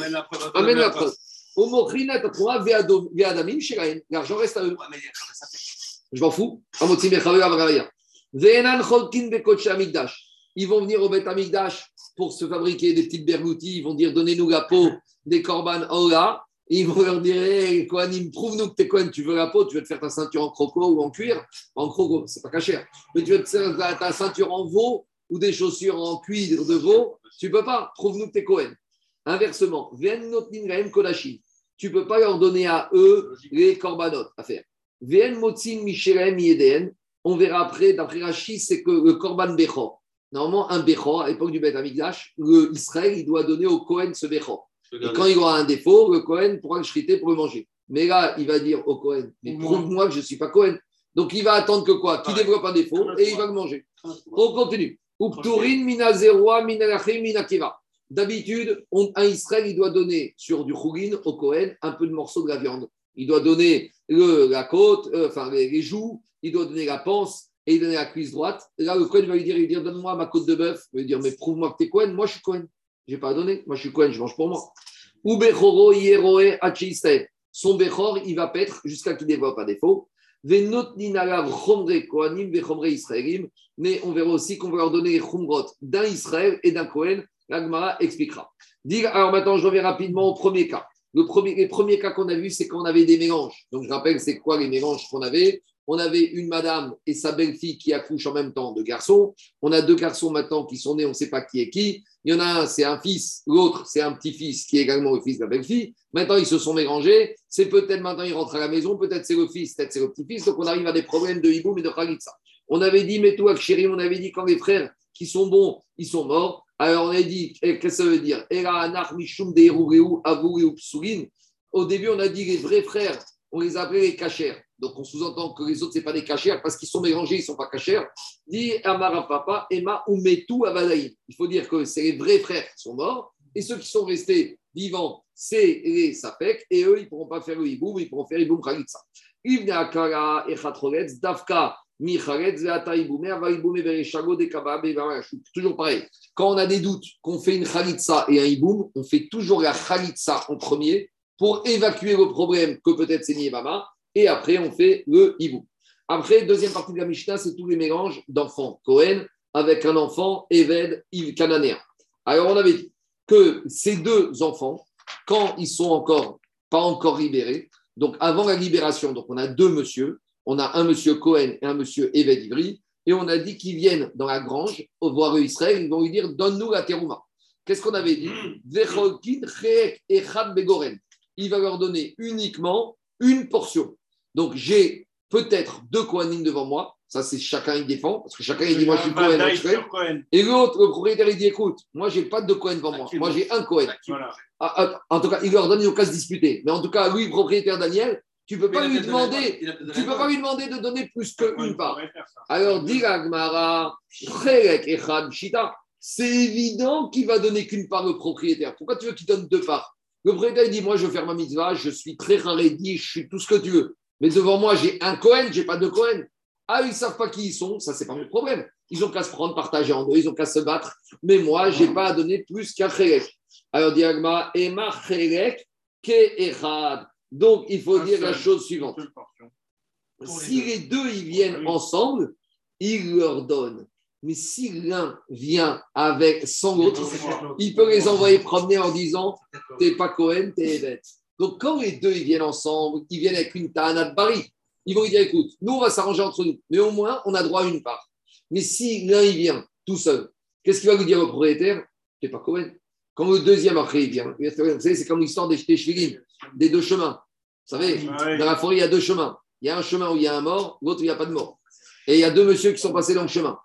Amène la preuve. L'argent reste à eux. Je m'en fous. Ils vont venir au Beth Amigdash pour se fabriquer des petites bergoutis. Ils vont dire Donnez-nous la peau des korban Ola. Ils vont leur dire hey, Kohanim, prouve-nous que t'es Kohen, tu veux la peau, tu veux te faire ta ceinture en croco ou en cuir? En croco, c'est pas caché. Mais tu veux te faire ta ceinture en veau ou des chaussures en cuir de veau. Tu peux pas. Prouve-nous que t'es Kohen. Inversement, kodashim. Tu peux pas leur donner à eux les korbanot à faire. Ve'en motzin michelem yeden. On verra après, d'après Rachid, c'est que le korban bechor. Normalement, un bechor, à l'époque du Beth Amikdash, Israël, il doit donner au Kohen ce bechor. Et quand il aura un défaut, le Kohen pourra le shriter pour le manger. Mais là, il va dire au Kohen, mais prouve-moi que je ne suis pas Kohen. Donc il va attendre que quoi? Qu'il développe un défaut et il va le manger. On continue. D'habitude, un Israël, il doit donner sur du chougin au Kohen un peu de morceaux de la viande. Il doit donner le- la côte, euh, enfin les, les joues, il doit donner la panse et il donner la cuisse droite. Là, le Kohen va lui dire, il va dire donne-moi ma côte de bœuf. Il va lui dire, mais prouve-moi que tu es Kohen. Moi, je suis Kohen. Je n'ai pas donné. Moi, je suis Kohen, je mange pour moi. Ou Bechoro Yeroe. Son Bechor, il va paître jusqu'à qu'il développe un défaut. Mais on verra aussi qu'on va leur donner les d'un Israël et d'un Kohen. L'Agmara expliquera. Alors maintenant, je reviens rapidement au premier cas. Les premiers cas qu'on a vus, c'est quand on avait des mélanges. Donc, je rappelle, c'est quoi les mélanges qu'on avait? On avait une madame et sa belle-fille qui accouchent en même temps de garçons. On a deux garçons maintenant qui sont nés, on ne sait pas qui est qui. Il y en a un, c'est un fils, l'autre, c'est un petit-fils qui est également le fils de la belle-fille. Maintenant, ils se sont mélangés. C'est peut-être maintenant, ils rentrent à la maison, peut-être c'est le fils, peut-être c'est le petit-fils. Donc, on arrive à des problèmes de hiboum et de khalitsa. On avait dit, mais toi, chérie, on avait dit quand les frères qui sont bons, ils sont morts. Alors, on a dit, qu'est-ce que ça veut dire? Au début, on a dit les vrais frères, on les appelait les cachers. Donc, on sous-entend que les autres, ce n'est pas des cachers parce qu'ils sont mélangés, ils ne sont pas cachers. Dit Amara Papa, Emma Umetu. Il faut dire que c'est les vrais frères qui sont morts et ceux qui sont restés vivants, c'est les Safek et eux, ils ne pourront pas faire le hiboum, ils pourront faire hiboum Khalitsa. Akara et Bevarachou. Toujours pareil. Quand on a des doutes qu'on fait une Khalitsa et un hiboum, on fait toujours la Khalitsa en premier pour évacuer le problème que peut-être c'est Niébama et après on fait le hiboum. Après, deuxième partie de la Mishnah, c'est tous les mélanges d'enfants Cohen avec un enfant Eved cananéen. Alors, on avait dit que ces deux enfants, quand ils sont encore pas encore libérés, donc avant la libération, donc on a deux monsieur, on a un monsieur Cohen et un monsieur Eved Ivry, et on a dit qu'ils viennent dans la grange, au voir Israël, ils vont lui dire Donne-nous la terouma. Qu'est-ce qu'on avait dit? Il va leur donner uniquement une portion. Donc, j'ai peut-être deux Kohanim devant moi. Ça, c'est chacun il défend, parce que chacun il dit Moi, je suis suis Cohen. Et l'autre, le propriétaire, il dit Écoute, moi, j'ai pas de Cohen devant moi. Moi, j'ai un. Voilà. Ah, ah, En tout cas, il leur donne une occasion de disputer. Mais en tout cas, lui, propriétaire Daniel, tu peux pas lui demander. Tu peux pas lui demander de donner plus qu'une part. Alors, dit Echad Shita, c'est évident qu'il va donner qu'une part le propriétaire. Pourquoi tu veux qu'il donne deux parts? Le propriétaire il dit Moi, je veux faire ma mitzvah, je suis très raredi, je suis tout ce que tu veux. Mais devant moi, j'ai un Cohen, j'ai pas de Cohen. Ah, ils savent pas qui ils sont, ça, c'est pas mon problème. Ils ont qu'à se prendre, partager en deux, ils ont qu'à se battre. Mais moi, j'ai pas à donner plus qu'un Chelek. Alors, Gemara, Ema Chelek Ke. Donc, il faut Un dire la chose suivante. Si les deux ils viennent ensemble, il leur donne. Mais si l'un vient avec sans l'autre, il peut les envoyer promener en disant T'es pas Cohen, t'es Evet. Donc quand les deux ils viennent ensemble, ils viennent avec une Tahana de Paris, ils vont lui dire Écoute, nous on va s'arranger entre nous, mais au moins on a droit à une part. Mais si l'un il vient tout seul, qu'est-ce qu'il va lui dire au propriétaire? Tu pas Cohen. Quand le deuxième après il vient, vous savez, c'est comme l'histoire des Téchvirim, des deux chemins. Vous savez, Ah dans la forêt, il y a deux chemins. Il y a un chemin où il y a un mort, l'autre où il n'y a pas de mort. Et il y a deux messieurs qui sont passés dans le chemin.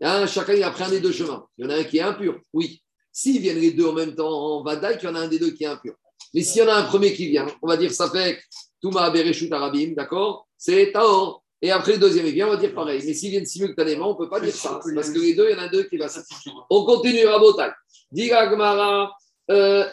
Il chacun il a pris un des deux chemins. Il y en a un qui est impur, oui. S'ils viennent les deux en même temps en Vadaï, qu'il y en a un des deux qui est impur. Mais s'il y en a un premier qui vient, on va dire ça fait Touma Bereshut Arabim, d'accord C'est Taor. Et après le deuxième il vient, on va dire pareil. Mais s'ils viennent simultanément, on ne peut pas dire ça. Parce que les deux, il y en a deux qui va On continue, Rabotai. Diga Gmara, euh.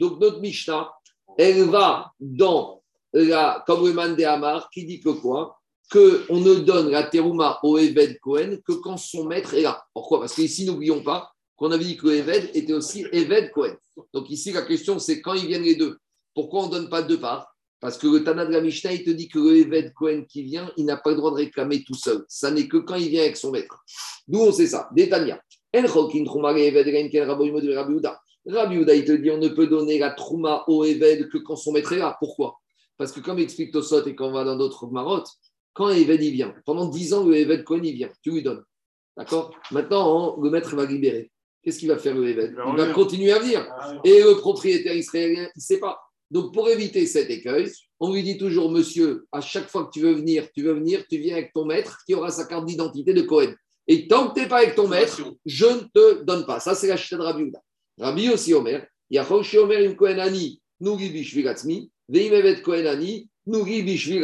Donc notre Mishnah, elle va dans la Kabouman de Amar qui dit que quoi Qu'on ne donne la terouma au Eved Cohen que quand son maître est là. Pourquoi? Parce qu'ici, n'oublions pas qu'on avait dit que Eved était aussi Eved Cohen. Donc ici, la question, c'est quand ils viennent les deux. Pourquoi on ne donne pas deux parts? Parce que le Tana de la Mishnah, il te dit que le Eved Cohen qui vient, il n'a pas le droit de réclamer tout seul. Ça n'est que quand il vient avec son maître. D'où on sait ça Détania. Rabbi Houda, il te dit on ne peut donner la trouma au Eved que quand son maître est là. Pourquoi? Parce que comme explique Tosot et quand on va dans d'autres marottes, quand Eved il vient, pendant 10 ans, le Eved Cohen il vient, tu lui donnes. D'accord? Maintenant, le maître va libérer. Qu'est-ce qu'il va faire le Eved? Il va continuer à venir. Et le propriétaire israélien, il ne sait pas. Donc, pour éviter cet écueil, on lui dit toujours, monsieur, à chaque fois que tu veux venir, tu veux venir, tu viens avec ton maître qui aura sa carte d'identité de Cohen. Et tant que tu n'es pas avec ton maître, je ne te donne pas. Ça, c'est la chita de Rabbi. Rabbi aussi Omer, Yachol chez Omer im Kohenani, Nouri bishvil atzmi, Veim evet Kohenani, Nouri bishvil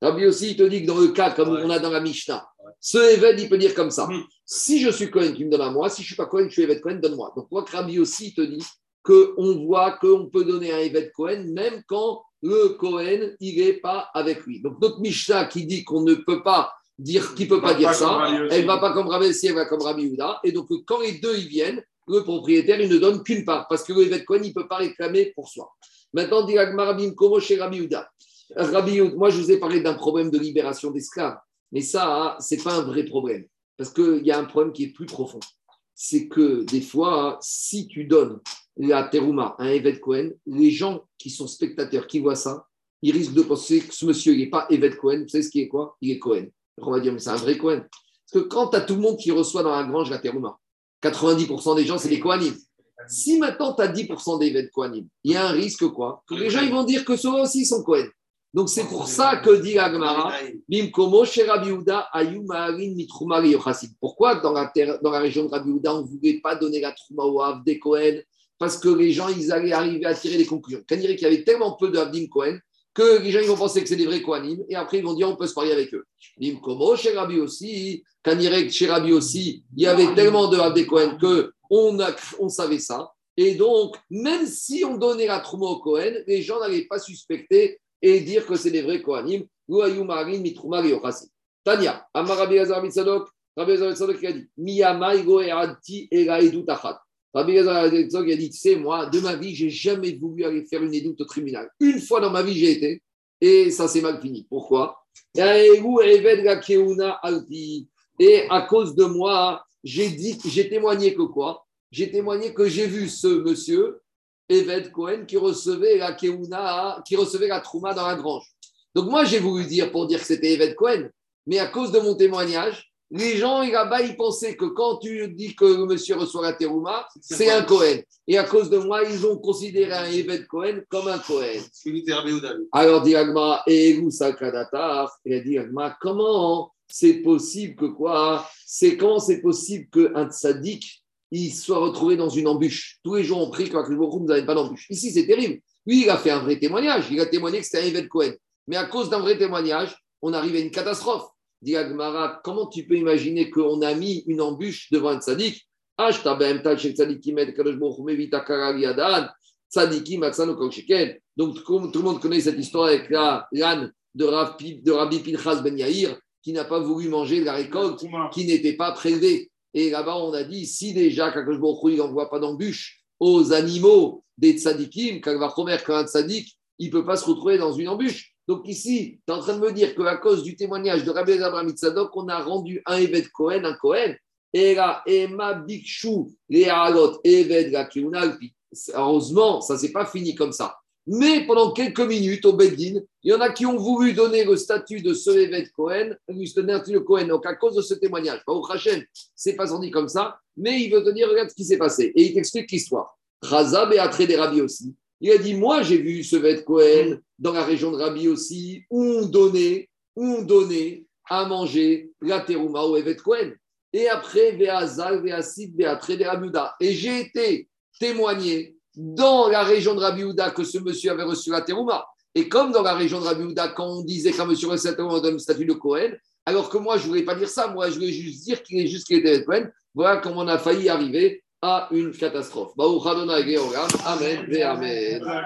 Rabbi. Aussi, il te dit que dans le cas, comme on a dans la Mishnah, ce Eved, il peut dire comme ça. Mhm. Si je suis Cohen, tu me donnes à moi. Si je ne suis pas Cohen, je suis Eved Cohen, donne-moi. Donc, moi, Rabbi aussi, il te dit qu'on voit qu'on peut donner un Eved Cohen même quand le Cohen, il n'est pas avec lui. Donc, notre Mishnah qui dit qu'on ne peut pas dire, qui peut pas dire pas ça, aussi. elle ne va pas comme Rabbi si elle va comme Rabbi Houda. Et donc, quand les deux, ils viennent, le propriétaire, il ne donne qu'une part parce que le Eved Cohen, il ne peut pas réclamer pour soi. Maintenant, dit Rabbi Komo chez Rabbi Houda. Rabbi moi, je vous ai parlé d'un problème de libération d'esclaves. Mais ça, ce n'est pas un vrai problème. Parce qu'il y a un problème qui est plus profond. C'est que des fois, si tu donnes la terouma à un Eved Cohen, les gens qui sont spectateurs, qui voient ça, ils risquent de penser que ce monsieur, n'est pas Eved Cohen. Vous savez ce qui est quoi? Il est Cohen. On va dire, mais c'est un vrai Cohen. Parce que quand tu as tout le monde qui reçoit dans la grange la terouma, 90% des gens, c'est des Kohanim. Si maintenant tu as 10% des Eved Kohanim, il y a un risque quoi? Que les gens vont dire que ceux aussi sont Cohen. Donc c'est pour ça que dit Agmara, Bimkomo, chez Rabbi. Pourquoi dans la, terre, dans la région de Rabbi Houda, on ne voulait pas donner la Trouma au Hav des Cohen Parce que les gens, ils allaient arriver à tirer des conclusions. Quand qu'il y avait tellement peu de Cohen que les gens ils vont penser que c'est des vrais Kohanim et après ils vont dire on peut se parier avec eux. Bimkomo, chez Rabbi aussi, que chez Rabbi aussi, il y avait tellement de Cohen que on, a, on savait ça. Et donc, même si on donnait la Trouma au Cohen, les gens n'allaient pas suspecter et dire que c'est des vrais Kohanim. Tania, Amar Rabbi Lazar Mitzadok, Rabbi Lazar Mitzadok qui a dit Miyamai goerati era edut achat. Rabbi Lazar Mitzadok a dit Tu moi, de ma vie, j'ai jamais voulu aller faire une édoute au tribunal. Une fois dans ma vie, j'ai été, et ça s'est mal fini. Pourquoi? Et à cause de moi, j'ai dit, j'ai témoigné que quoi? J'ai témoigné que j'ai vu ce monsieur Eved Cohen qui recevait la Keuna, qui recevait la Trouma dans la grange. Donc moi, j'ai voulu dire pour dire que c'était Eved Cohen, mais à cause de mon témoignage, les gens là-bas, ils pensaient que quand tu dis que le monsieur reçoit la Terouma, c'est un Cohen. Et à cause de moi, ils ont considéré un Eved Cohen comme un Cohen. Alors, dit Agma, et il a dit Agma, comment c'est possible que quoi? C'est comment c'est possible qu'un tzaddik il soit retrouvé dans une embûche. Tous les jours, on prie que vous n'avez pas d'embûche. Ici, c'est terrible. Lui, il a fait un vrai témoignage. Il a témoigné que c'était un Eved Cohen. Mais à cause d'un vrai témoignage, on arrive à une catastrophe. Dit Agmara, comment tu peux imaginer qu'on a mis une embûche devant un tzaddik donc, comme tout le monde connaît cette histoire avec l'âne de Rabbi, de Rabbi Pinchas Ben Yair, qui n'a pas voulu manger de la récolte, qui n'était pas prélevé. Et là-bas, on a dit, si déjà, quand il n'envoie pas d'embûche aux animaux des tzadikim, promettre qu'un tzadik, il ne peut pas se retrouver dans une embûche. Donc ici, tu es en train de me dire qu'à cause du témoignage de Rabbi Abraham Tzadok, on a rendu un Eved Cohen, un Cohen, et là, Emma Bikshu, les Alot, Eved Gakiunalpi. Heureusement, ça ne s'est pas fini comme ça. Mais pendant quelques minutes, au Beddin, il y en a qui ont voulu donner le statut de ce évêque Cohen, lui donner Cohen, donc à cause de ce témoignage. Pas au Hachem, c'est pas sorti comme ça, mais il veut te dire, regarde ce qui s'est passé. Et il t'explique l'histoire. Chazab et des Rabbi aussi. Il a dit, moi j'ai vu ce évêque Cohen dans la région de Rabbi aussi, où on donnait, où on donnait à manger la terouma au évêque Cohen. Et après, Veazal, Veasid, Veatré des. Et j'ai été témoigné dans la région de Rabbi Houda que ce monsieur avait reçu la terouma. Et comme dans la région de Rabbi Houda, quand on disait qu'un monsieur recevait la terouma, on donne le statut de Cohen, alors que moi, je ne voulais pas dire ça, moi, je voulais juste dire qu'il est juste qu'il était Cohen. Voilà comment on a failli arriver à une catastrophe. Amen. Amen.